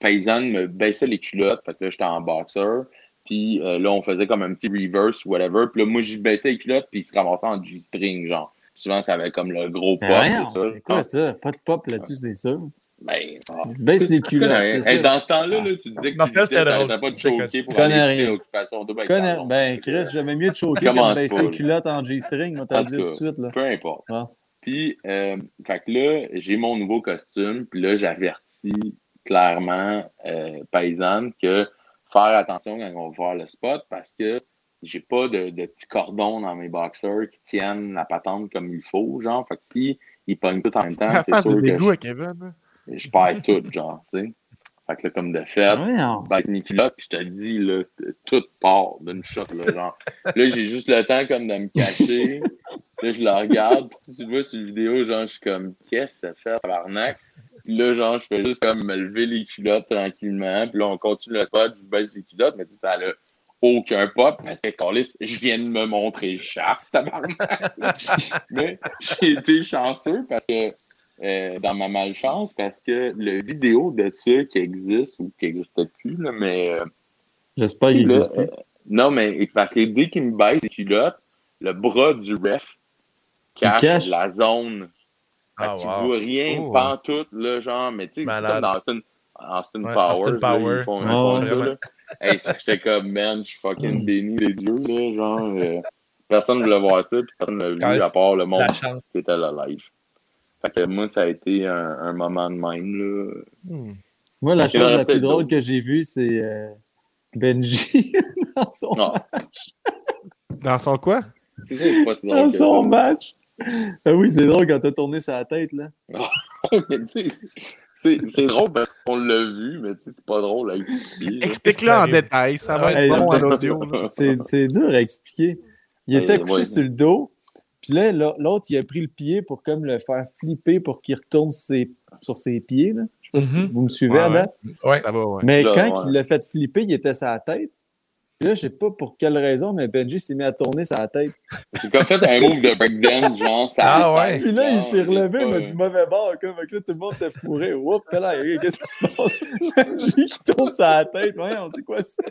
Paysan me baissait les culottes, fait que là, j'étais en boxer. Puis là, on faisait comme un petit reverse ou whatever. Puis là, moi, j'y baissais les culottes, puis il se ramassait en G-string, genre. Souvent, ça avait comme le gros pop. Ça. c'est quoi ça? Pas de pop là-dessus, c'est sûr. Ben, ah. Baisse les culottes. Hey, dans ce temps-là, là, tu disais que tu pas de choquer que- pour aller rien. l'occupation double talon. Ben, Chris, j'aimais mieux te choquer que de baisser les culottes en G-string, on t'a dit tout de suite. Là. Peu importe. Ah. Puis, euh, fait que là, j'ai mon nouveau costume, puis là, j'avertis clairement euh, paysanne que faire attention quand on va voir le spot parce que j'ai pas de, de petits cordons dans mes boxers qui tiennent la patente comme il faut, genre. Fait que si ils pognent tout en même temps, c'est de sûr que dégoût je, à Kevin. Je perds tout, genre, tu sais. Fait que là, comme de fait, baisse mes culottes, puis je te le dis, là, tout part d'une shot, là, genre. Là, j'ai juste le temps, comme, de me cacher. Là, je la regarde, puis si tu le vois sur la vidéo, genre, je suis comme, qu'est-ce que t'as fait, tabarnak? Puis là, genre, je fais juste, comme, me lever les culottes tranquillement, puis là, on continue le spot, je baisse les culottes, mais tu sais, ça a aucun pop, parce que, câlisse, je viens de me montrer le shaft, tabarnak. <laughs> mais j'ai été chanceux, parce que, euh, dans ma malchance, parce que le vidéo de ça qui existe, ou qui n'existe plus, là, mais euh, J'espère qu'il là, existe plus. euh, non, mais parce que dès qu'il me baisse les culottes, le bras du ref cache, cache. la zone. Fait que Ah, tu wow. vois rien, Oh. pantoute, là, genre, mais tu sais, comme dans Austin, Austin Ouais, Powers, Austin là, Power. ils font, ils font ouais. ça, là. Hey, j'étais comme, man, je suis fucking béni des dieux, là, genre, euh, personne ne voulait voir ça, puis personne ne l'a vu, à part le monde qui était là live. Fait que moi, ça a été un, un moment de même, là. Hmm. Moi, la chose la plus drôle que j'ai vue, c'est euh, Benji <laughs> dans son, Non, Dans son quoi? c'est ça, c'est pas si drôle dans son ça. match. Ah oui, c'est drôle quand t'as tourné sa tête, là. <laughs> Mais tu sais, c'est c'est drôle parce qu'on l'a vu, mais tu sais, c'est pas drôle à expliquer. là. Explique-le en détail, ça va Hey, être bon à l'audio. C'est c'est dur à expliquer. Il Hey, était couché ouais. sur le dos, puis là, l'autre, il a pris le pied pour comme le faire flipper pour qu'il retourne sur ses, sur ses pieds. Là. Je sais pas si Mhm. vous me suivez, Ouais, Adam? Ouais. Ça va, ouais. Mais Là, quand ouais. il l'a fait flipper, il était sa tête. Puis là, je sais pas pour quelle raison, mais Benji s'est mis à tourner sa tête. C'est comme fait un move de breakdance, genre, ça. Ah ouais. Puis là, il s'est relevé, c'est mais pas- du mauvais bord, comme. Fait que là, tout le monde était fourré. Oups, là, qu'est-ce qui se passe? <laughs> Benji qui tourne sa tête. Ouais, on dit quoi ça?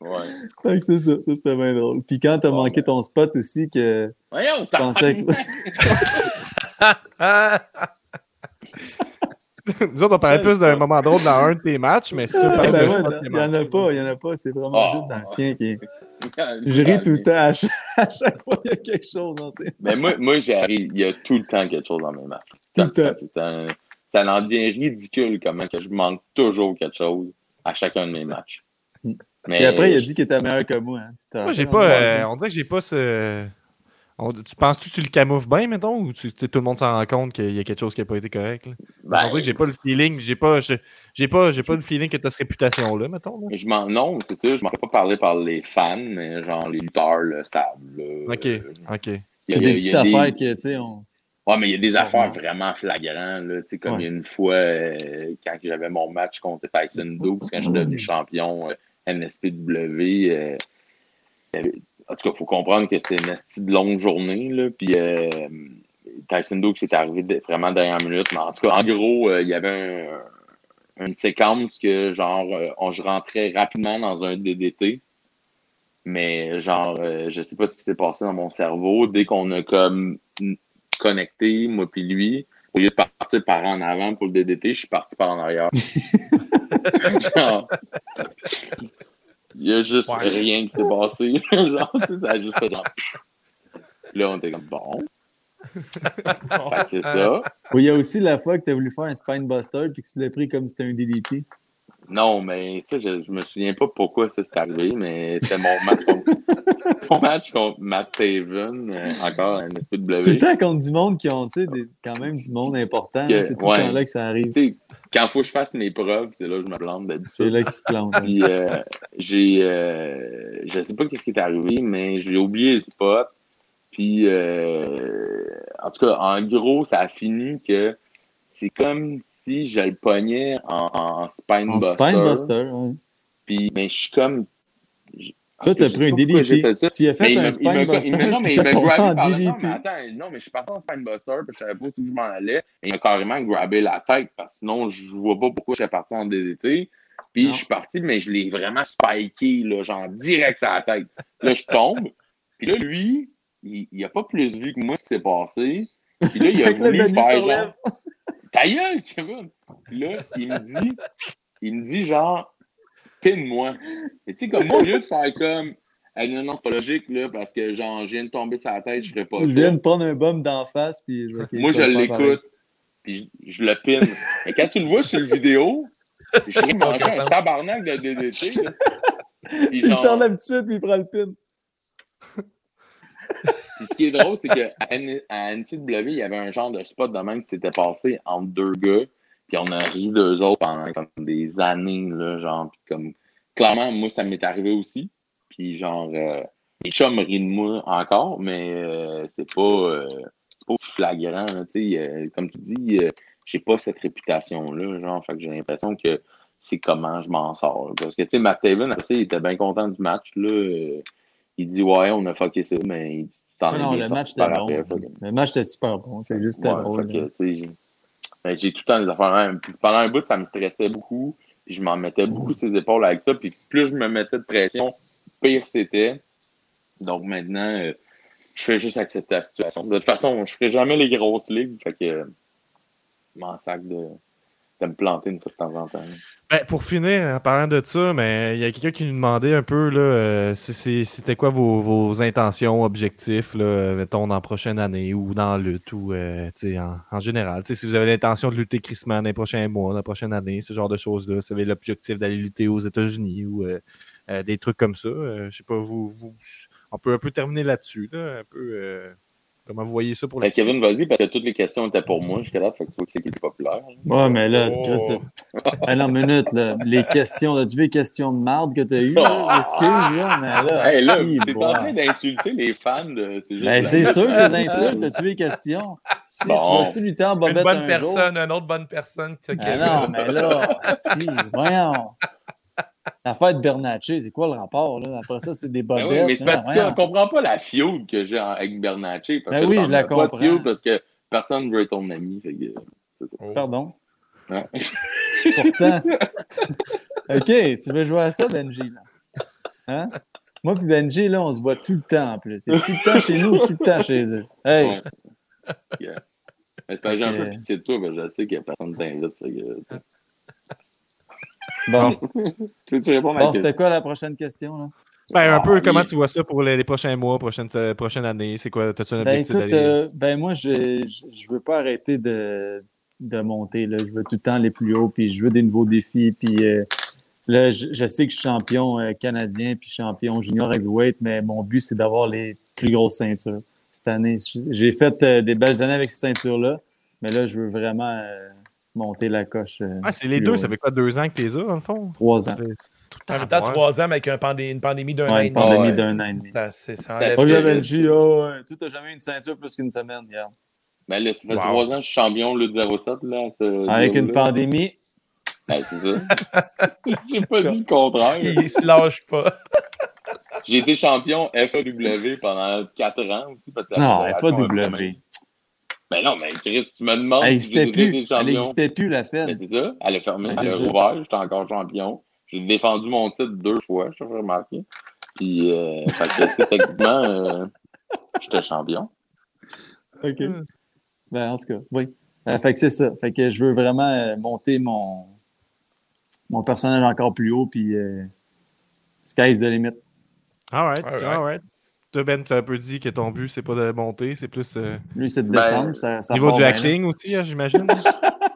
Ouais. Fait que c'est ça. Ça, c'était bien drôle. Puis quand t'as Bon, manqué ben. ton spot aussi, que Voyons, tu pensais que. Ah! <laughs> Nous autres, on parlait plus d'un moment drôle dans un de tes matchs, mais si tu veux parler Ben de ouais, spot il n'y en a pas, il n'y en a pas. C'est vraiment Oh. juste dans le sien qui est. <laughs> Je ris tout le temps. À chaque, à chaque fois, il y a quelque chose dans ces. Mais moi, moi j'arrive, il y a tout le temps quelque chose dans mes matchs. Tout le temps. tout le temps. Ça en devient ridicule comment que je manque toujours quelque chose à chacun de mes matchs. Mm. Mais Et après, il a dit qu'il était meilleur que moi. hein. Moi, j'ai pas. on euh, on dirait que j'ai pas ce. on- tu penses-tu que tu le camoufles bien, mettons, ou tu, tout le monde s'en rend compte qu'il y a quelque chose qui n'a pas été correct? Là? ben, on dirait que j'ai pas le feeling, j'ai pas, je- j'ai pas, j'ai pas le feeling que tu as cette réputation-là, mettons. là. je m'en, non, c'est ça, je m'en fais pas parler par les fans, mais genre les lutteurs le savent. Ok, Euh, ok. il y a- C'est des petites affaires que, tu sais, on. Ouais, mais il y a des affaires vraiment flagrantes. Là, tu sais, comme Ouais. il y a une fois, euh, quand j'avais mon match contre Tyson 12, quand je suis devenu champion euh, NSPW, euh, en tout cas, il faut comprendre que c'était une esti de longue journée. Là, puis euh, Tyson 12 c'est arrivé de- vraiment dernière minute. Mais en tout cas, en gros, euh, il y avait un- une séquence que, genre, euh, on, je rentrais rapidement dans un DDT. Mais genre, euh, je sais pas ce qui s'est passé dans mon cerveau. Dès qu'on a comme connecté, moi puis lui, au lieu de partir par en avant pour le DDT, je suis parti par en arrière. <laughs> Genre, il y a juste Ouais. rien qui s'est passé. <laughs> genre, tu sais, ça a juste fait genre. Là, on était comme bon. <laughs> Que c'est ça. Oui, il y a aussi la fois que tu as voulu faire un spine buster puis que tu l'as pris comme si c'était un DDT. Non, mais ça, je, je me souviens pas pourquoi ça s'est arrivé, mais c'était mon match contre, <laughs> mon match contre Matt Taven, euh, encore un Tout le SPW. temps contre du monde qui ont, tu sais, quand même du monde important. C'est tout ouais. le temps là que ça arrive. Quand il faut que je fasse mes preuves, c'est là que je me plante C'est là qu'ils se plantent. hein. Puis euh, j'ai, euh, je sais pas qu'est-ce qui est arrivé, mais j'ai oublié le spot. Puis euh, en tout cas, en gros, ça a fini que c'est comme si je le pognais en, en En spinebuster. Spinebuster, ouais. Puis mais je suis comme. je- cas, t'as pris un ça. DDT. Tu as Mais fait il un Spinebuster. non, mais <laughs> il m'a le non, mais attends, non, mais je suis parti en Spinebuster, puis je savais pas où je m'en allais. Et il m'a carrément grabé la tête, parce que sinon, je vois pas pourquoi je suis parti en DDT. Puis Non. je suis parti, mais je l'ai vraiment spiké, là, genre direct sur la tête. Là, je tombe. Puis là, lui, il, il a pas plus vu que moi ce qui s'est passé. Puis là, il a voulu faire genre. Ta gueule, Kevin! Là, il me dit, il me dit genre, pine-moi. Et tu sais, comme moi, au lieu de faire comme, Hey, non, non, c'est pas logique, là, parce que genre, je viens de tomber sur la tête, je ferais pas Je viens de prendre un bum d'en face. Puis je vais- Moi, je l'écoute, puis je, je le pine. Et quand tu le vois sur le vidéo, je vais manger un tabarnak de DDT. là. <laughs> Puis Il sort là tout de suite puis il prend le pin. Ce qui est drôle, c'est qu'à à NCW, il y avait un genre de spot de même qui s'était passé entre deux gars. Puis on a ri d'eux autres pendant comme des années, là, genre. Puis comme, clairement, moi, ça m'est arrivé aussi. Puis genre, euh, les chums rient de moi encore, mais euh, c'est pas, euh, pas flagrant, tu sais. euh, comme tu dis, euh, j'ai pas cette réputation-là, genre. Fait que j'ai l'impression que c'est comment je m'en sors. là. Parce que, tu sais, Matt Taven, il était bien content du match, là. euh, il dit, ouais, on a fucké ça, mais il dit, Ah non, le match bon. après. Fait que- Le match était super bon. C'est juste Ouais, drôle. j'ai- ben, j'ai tout le temps des affaires. Pendant un bout, ça me stressait beaucoup. Je m'en mettais beaucoup sur les épaules avec ça. Puis plus je me mettais de pression, pire c'était. Donc maintenant, euh, je fais juste accepter la situation. De toute façon, je ferai jamais les grosses ligues. Fait que euh, m'en sac de, de me planter une fois de temps en temps. Ben, pour finir, en parlant de ça, mais il y a quelqu'un qui nous demandait un peu là, euh, c'était quoi vos, intentions, objectifs, là, euh, mettons, dans la prochaine année ou dans la lutte ou euh, en, général. Si vous avez l'intention de lutter crissement dans les prochains mois, dans la prochaine année, ce genre de choses-là, si vous avez l'objectif d'aller lutter aux États-Unis ou des trucs comme ça. je sais pas, vous, vous- on peut un peu terminer là-dessus, là, un peu comment vous voyez ça pour la que Kevin, vas-y, parce que toutes les questions étaient pour moi jusqu'à là. Fait que tu vois que c'est qui est populaire. Ouais, mais là, Oh. Non, minute, là. Les questions, as-tu vu les questions de marde que t'as eues, là? <laughs> Excuse, là, mais là. Hey, là, si, t'es en train d'insulter les fans de. C'est juste Ben, c'est sûr que je les insulte. As-tu vu les questions? Si, Bon. tu vas-tu lutter en Une bobette bonne un personne, une autre bonne personne qui s'occupe. Ah non, mais là, si, voyons. L'affaire de Bernatchez, c'est quoi le rapport, là? Après ça, c'est des Ben bobettes. oui, mais c'est parce qu'on ne comprend pas la feud que j'ai avec Bernatchez. Parce Ben que oui, je la pas de comprends. parce que personne ne veut être ton ami. Fait que, Oh. Pardon? Pourtant. <laughs> OK, tu veux jouer à ça, Benji, là? Hein? Moi puis Benji, là, on se voit tout le temps, en plus. C'est tout le temps chez nous, tout le temps chez eux. Hey! Ouais. Yeah. Mais c'est que j'ai un peu pitié de toi, parce que je sais qu'il n'y a personne qui t'invite. Bon, <laughs> Tu veux-tu répondre à bon c'était quoi la prochaine question, là? Ben, un peu Ah, comment il- tu vois ça pour les, les prochains mois, prochaine, euh, prochaine année. C'est quoi? T'as-tu un Ben objectif écoute, euh, ben moi, je, je, je veux pas arrêter de, de monter. Là. Je veux tout le temps aller plus haut, puis je veux des nouveaux défis. Puis euh, là, je, je sais que je suis champion euh, canadien, puis champion junior heavyweight, mais mon but, c'est d'avoir les plus grosses ceintures cette année. J'ai fait euh, des belles années avec ces ceintures-là, mais là, je veux vraiment euh, monter la coche. euh, Ah, c'est les deux, haut. ça fait quoi, deux ans que t'es là, dans le fond? Trois ans. En même temps, trois ans, mais avec un pandé- une pandémie d'un an Ouais, et une demi. pandémie ouais. d'un an et demi. Ça, c'est- ça que Benji, oh, tu n'as jamais une ceinture plus qu'une semaine, regarde. Ben là, ça fait Wow. trois ans que je suis champion Lutte 07. Là, ce Avec une pandémie, Ben, c'est ça. <laughs> <laughs> J'ai pas dit le contraire. Il se lâche pas. J'ai été champion FAW pendant quatre ans aussi. Parce que non, FAW. Ben non, mais Chris, tu me demandes Elle n'existait plus. Elle n'existait plus, la Ben, Fed. c'est ça, elle a fermé, Ben, elle a rouvert, j'étais encore champion. J'ai défendu mon titre deux fois, je t'ai remarqué. Puis, euh, fait que, techniquement, euh, j'étais champion. OK. Ben, en tout cas, oui. Euh, fait que c'est ça. Fait que je veux vraiment euh, monter mon, mon personnage encore plus haut, puis euh, sky's the limit. Alright, Alright. alright. Toi, Ben, tu as un peu dit que ton but, c'est pas de monter, c'est plus euh, Lui, c'est de Ben, descendre. ça, ça niveau du bien, acting aussi, hein, j'imagine. <laughs>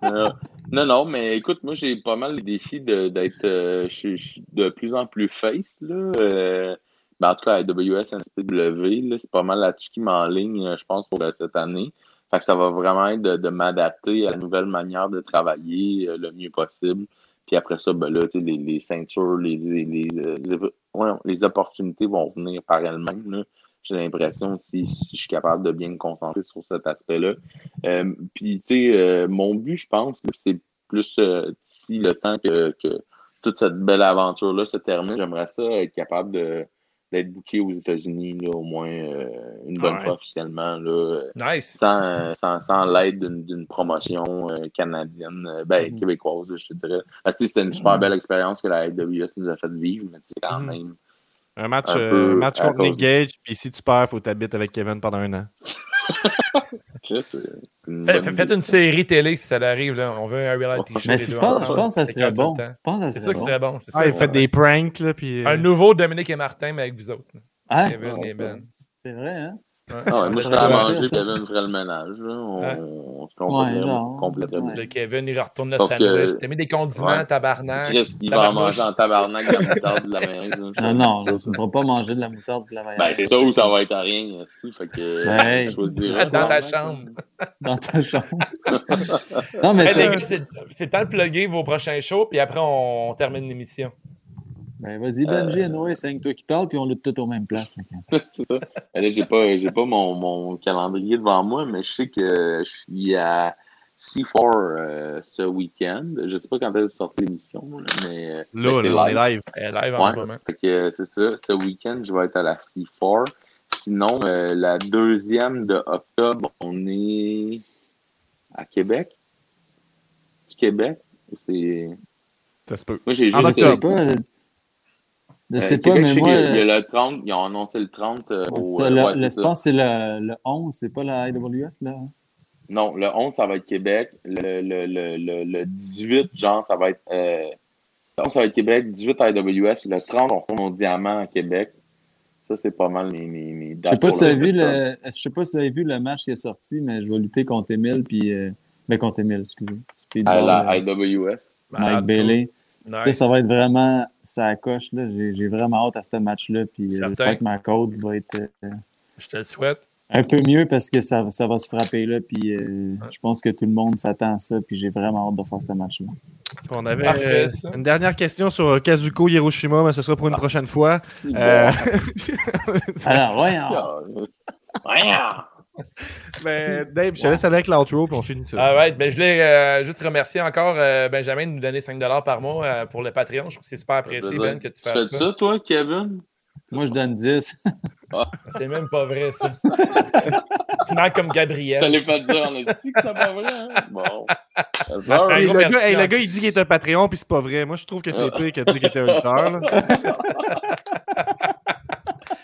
Euh, non, non, mais écoute, moi, j'ai pas mal le défi de- d'être euh, je- je suis de plus en plus face. Là. Euh, ben, en tout cas, à AWS, NCW, là, c'est pas mal là-dessus qui m'enligne, je pense, pour euh, cette année. Fait que ça va vraiment être de, de m'adapter à la nouvelle manière de travailler euh, le mieux possible. Puis après ça, ben là, tu sais, les, les ceintures, les, les, les, les- ouais, les opportunités vont venir par elles-mêmes. J'ai l'impression si, si je suis capable de bien me concentrer sur cet aspect-là. Euh, puis, tu sais, euh, mon but, je pense, c'est plus euh, d'ici le temps que, que toute cette belle aventure-là se termine, j'aimerais ça être capable de d'être booké aux États-Unis, au moins euh, une bonne Ouais. fois officiellement, là, euh, Nice. sans, sans, sans l'aide d'une d'une promotion euh, canadienne, ben, Mhm. québécoise, je te dirais. Parce que c'était une super belle expérience que la AWS nous a fait vivre, mais sais, quand Mhm. même. Un match, Un euh, match contre Nick Gage, puis si tu perds, faut t'habiter avec Kevin pendant un an. <laughs> Une Fait- Faites une série télé si ça arrive. Là. On veut un reality show. Mais je pense, je ensemble. pense que ça serait bon. que C'est ça qui bon. serait bon. Ah, ça. il fait des pranks, là, puis... euh, Un nouveau Dominique et Martin, mais avec vous autres. Kevin Ouais, et Ben. C'est vrai, hein? Ah ouais, moi, ferais à manger, ça. Kevin ferait le ménage. Là. On, Ouais. on se Ouais, bien. Ouais. Le Kevin, il retourne le sandwich. T'as mis des condiments, Ouais. tabarnak. Chris, il va en manger en tabarnak de la moutarde de la maison. Non, non, tu ne pourras pas manger de la moutarde de la mayonnaise. Ben, c'est ça ou ça va être à rien, aussi, fait que Ben, hey. je choisirais. Dans ta chambre. Dans ta chambre. non, mais Hey, c'est c'est le temps de plugger vos prochains shows, puis après, on termine l'émission. Ben, vas-y, Benji, Noé, c'est toi qui parle, puis on lutte tout aux mêmes places. mec. <laughs> c'est ça. Ben Là, j'ai pas, j'ai pas mon, mon calendrier devant moi, mais je sais que je suis à C4 euh, ce week-end. Je sais pas quand elle sort l'émission, là, mais, euh, Là, c'est là, on live. est live. Elle est live en ce moment. Euh, c'est ça. Ce week-end, je vais être à la C4. Sinon, euh, la deuxième de octobre, on est à Québec. Du Québec? C'est. Ça se peut. Moi, j'ai juste. Octobre. pas, je- je Euh, sais pas, Québec, mais moi... qu'il y a- il y a le 30, ils ont annoncé le 30. euh, au, ça, euh, le- ouais, le- c'est je ça. pense que c'est le, le 11, c'est pas la IWS, là? hein? Non, le 11, ça va être Québec. Le, le, le, le, le 18, genre, ça va être. Euh, le 11, ça va être Québec. 18 à AWS. Le 30, on retourne au diamant à Québec. Ça, c'est pas mal mes, mes, mes Je sais pas pour si vous le avez vu octobre. le, je sais pas si vous avez vu le match qui est sorti, mais je vais lutter contre Emile, puis... Euh, ben, contre Emile, excusez. À Speedball, la euh, IWS. Mike Bailey. Nice. Ça, ça va être vraiment ça coche. là. J'ai j'ai vraiment hâte à ce match-là. Puis euh, j'espère que ma code va être euh, Je te le souhaite. un peu mieux parce que ça, ça va se frapper là. Puis euh, je pense que tout le monde s'attend à ça. Puis j'ai vraiment hâte de faire ce match-là. On avait Parfait, euh, une dernière question sur Kazuko Hiroshima, mais ce sera pour une prochaine fois. Euh, <laughs> Alors, voyons. <laughs> Voyons! Mais Dave, je te laisse avec l'outro, puis on finit ça. All right. Ben, je voulais euh, juste remercier encore euh, Benjamin de nous donner 5 par mois euh, pour le Patreon. Je trouve que c'est super apprécié, Ben, que tu Tu fasses fais ça. ça, toi, Kevin? Moi, je donne 10. <laughs> C'est même pas vrai, ça. tu manques comme Gabriel. T'allais pas te dire en esti que c'est pas vrai, hein? Bon. Hey, gros le, merci, gars, hey, en le gars, il dit qu'il est un Patreon, puis c'est pas vrai. Moi, je trouve que c'est pire que de dire qu'il était un lutteur. là. <laughs>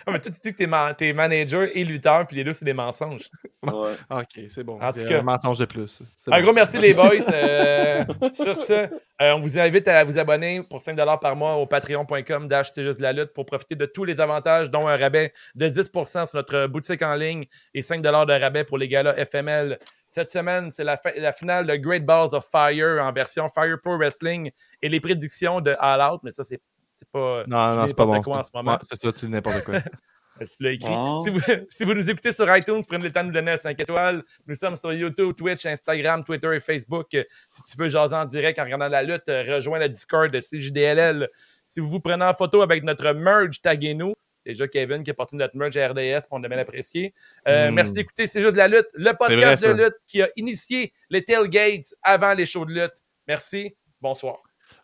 Ah, <laughs> mais toi, tu dis que t'es, man- t'es manager et lutteur, puis les deux, c'est des mensonges. <laughs> Ouais. Ok, c'est bon. En tout C'est cas. un mensonge de plus. C'est Un bon. gros merci, les <laughs> boys. Euh, sur ce, euh, on vous invite à vous abonner pour 5 par mois au patreon.com dash c'est juste de la lutte pour profiter de tous les avantages, dont un rabais de 10% sur notre boutique en ligne et 5 de rabais pour les galas FML. Cette semaine, c'est la, fin- la finale de Great Balls of Fire en version Fire Pro Wrestling et les prédictions de All Out, mais ça, c'est c'est pas. Non, non, c'est pas n'importe bon. quoi en c'est- ce moment. ouais, c'est ça, tu dis n'importe quoi. <laughs> Tu l'as écrit. Bon. Si, vous, si vous nous écoutez sur iTunes, prenez le temps de nous donner un 5 étoiles. Nous sommes sur YouTube, Twitch, Instagram, Twitter et Facebook. Si tu veux jaser en direct en regardant la lutte, rejoins le Discord de CJDLL. Si vous vous prenez en photo avec notre merge, taguez-nous. Déjà Kevin qui a porté notre merge à RDS, on a bien apprécié. Euh, Mm. Merci d'écouter C'est juste de la lutte, le podcast vrai, de lutte qui a initié les tailgates avant les shows de lutte. Merci. Bonsoir.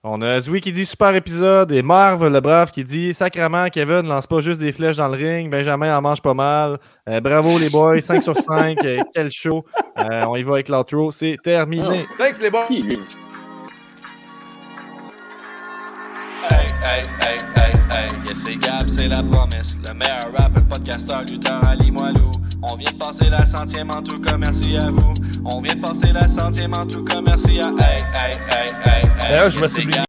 On a Zoui qui dit super épisode et Marv le brave qui dit sacrement Kevin lance pas juste des flèches dans le ring, Benjamin en mange pas mal. Euh, bravo les boys, 5 sur 5, euh, quel show. Euh, on y va avec l'outro, c'est terminé. Thanks les boys. Hey, hey, hey, hey, hey, yes c'est Gab, c'est la promesse. Le meilleur rapper, podcasteur, lutteur, Ali Moilou. On vient de passer la centième en tout cas, merci à vous. On vient de passer la centième en tout cas, merci à hey, hey, hey, hey, hey. D'ailleurs, je yes, me suis.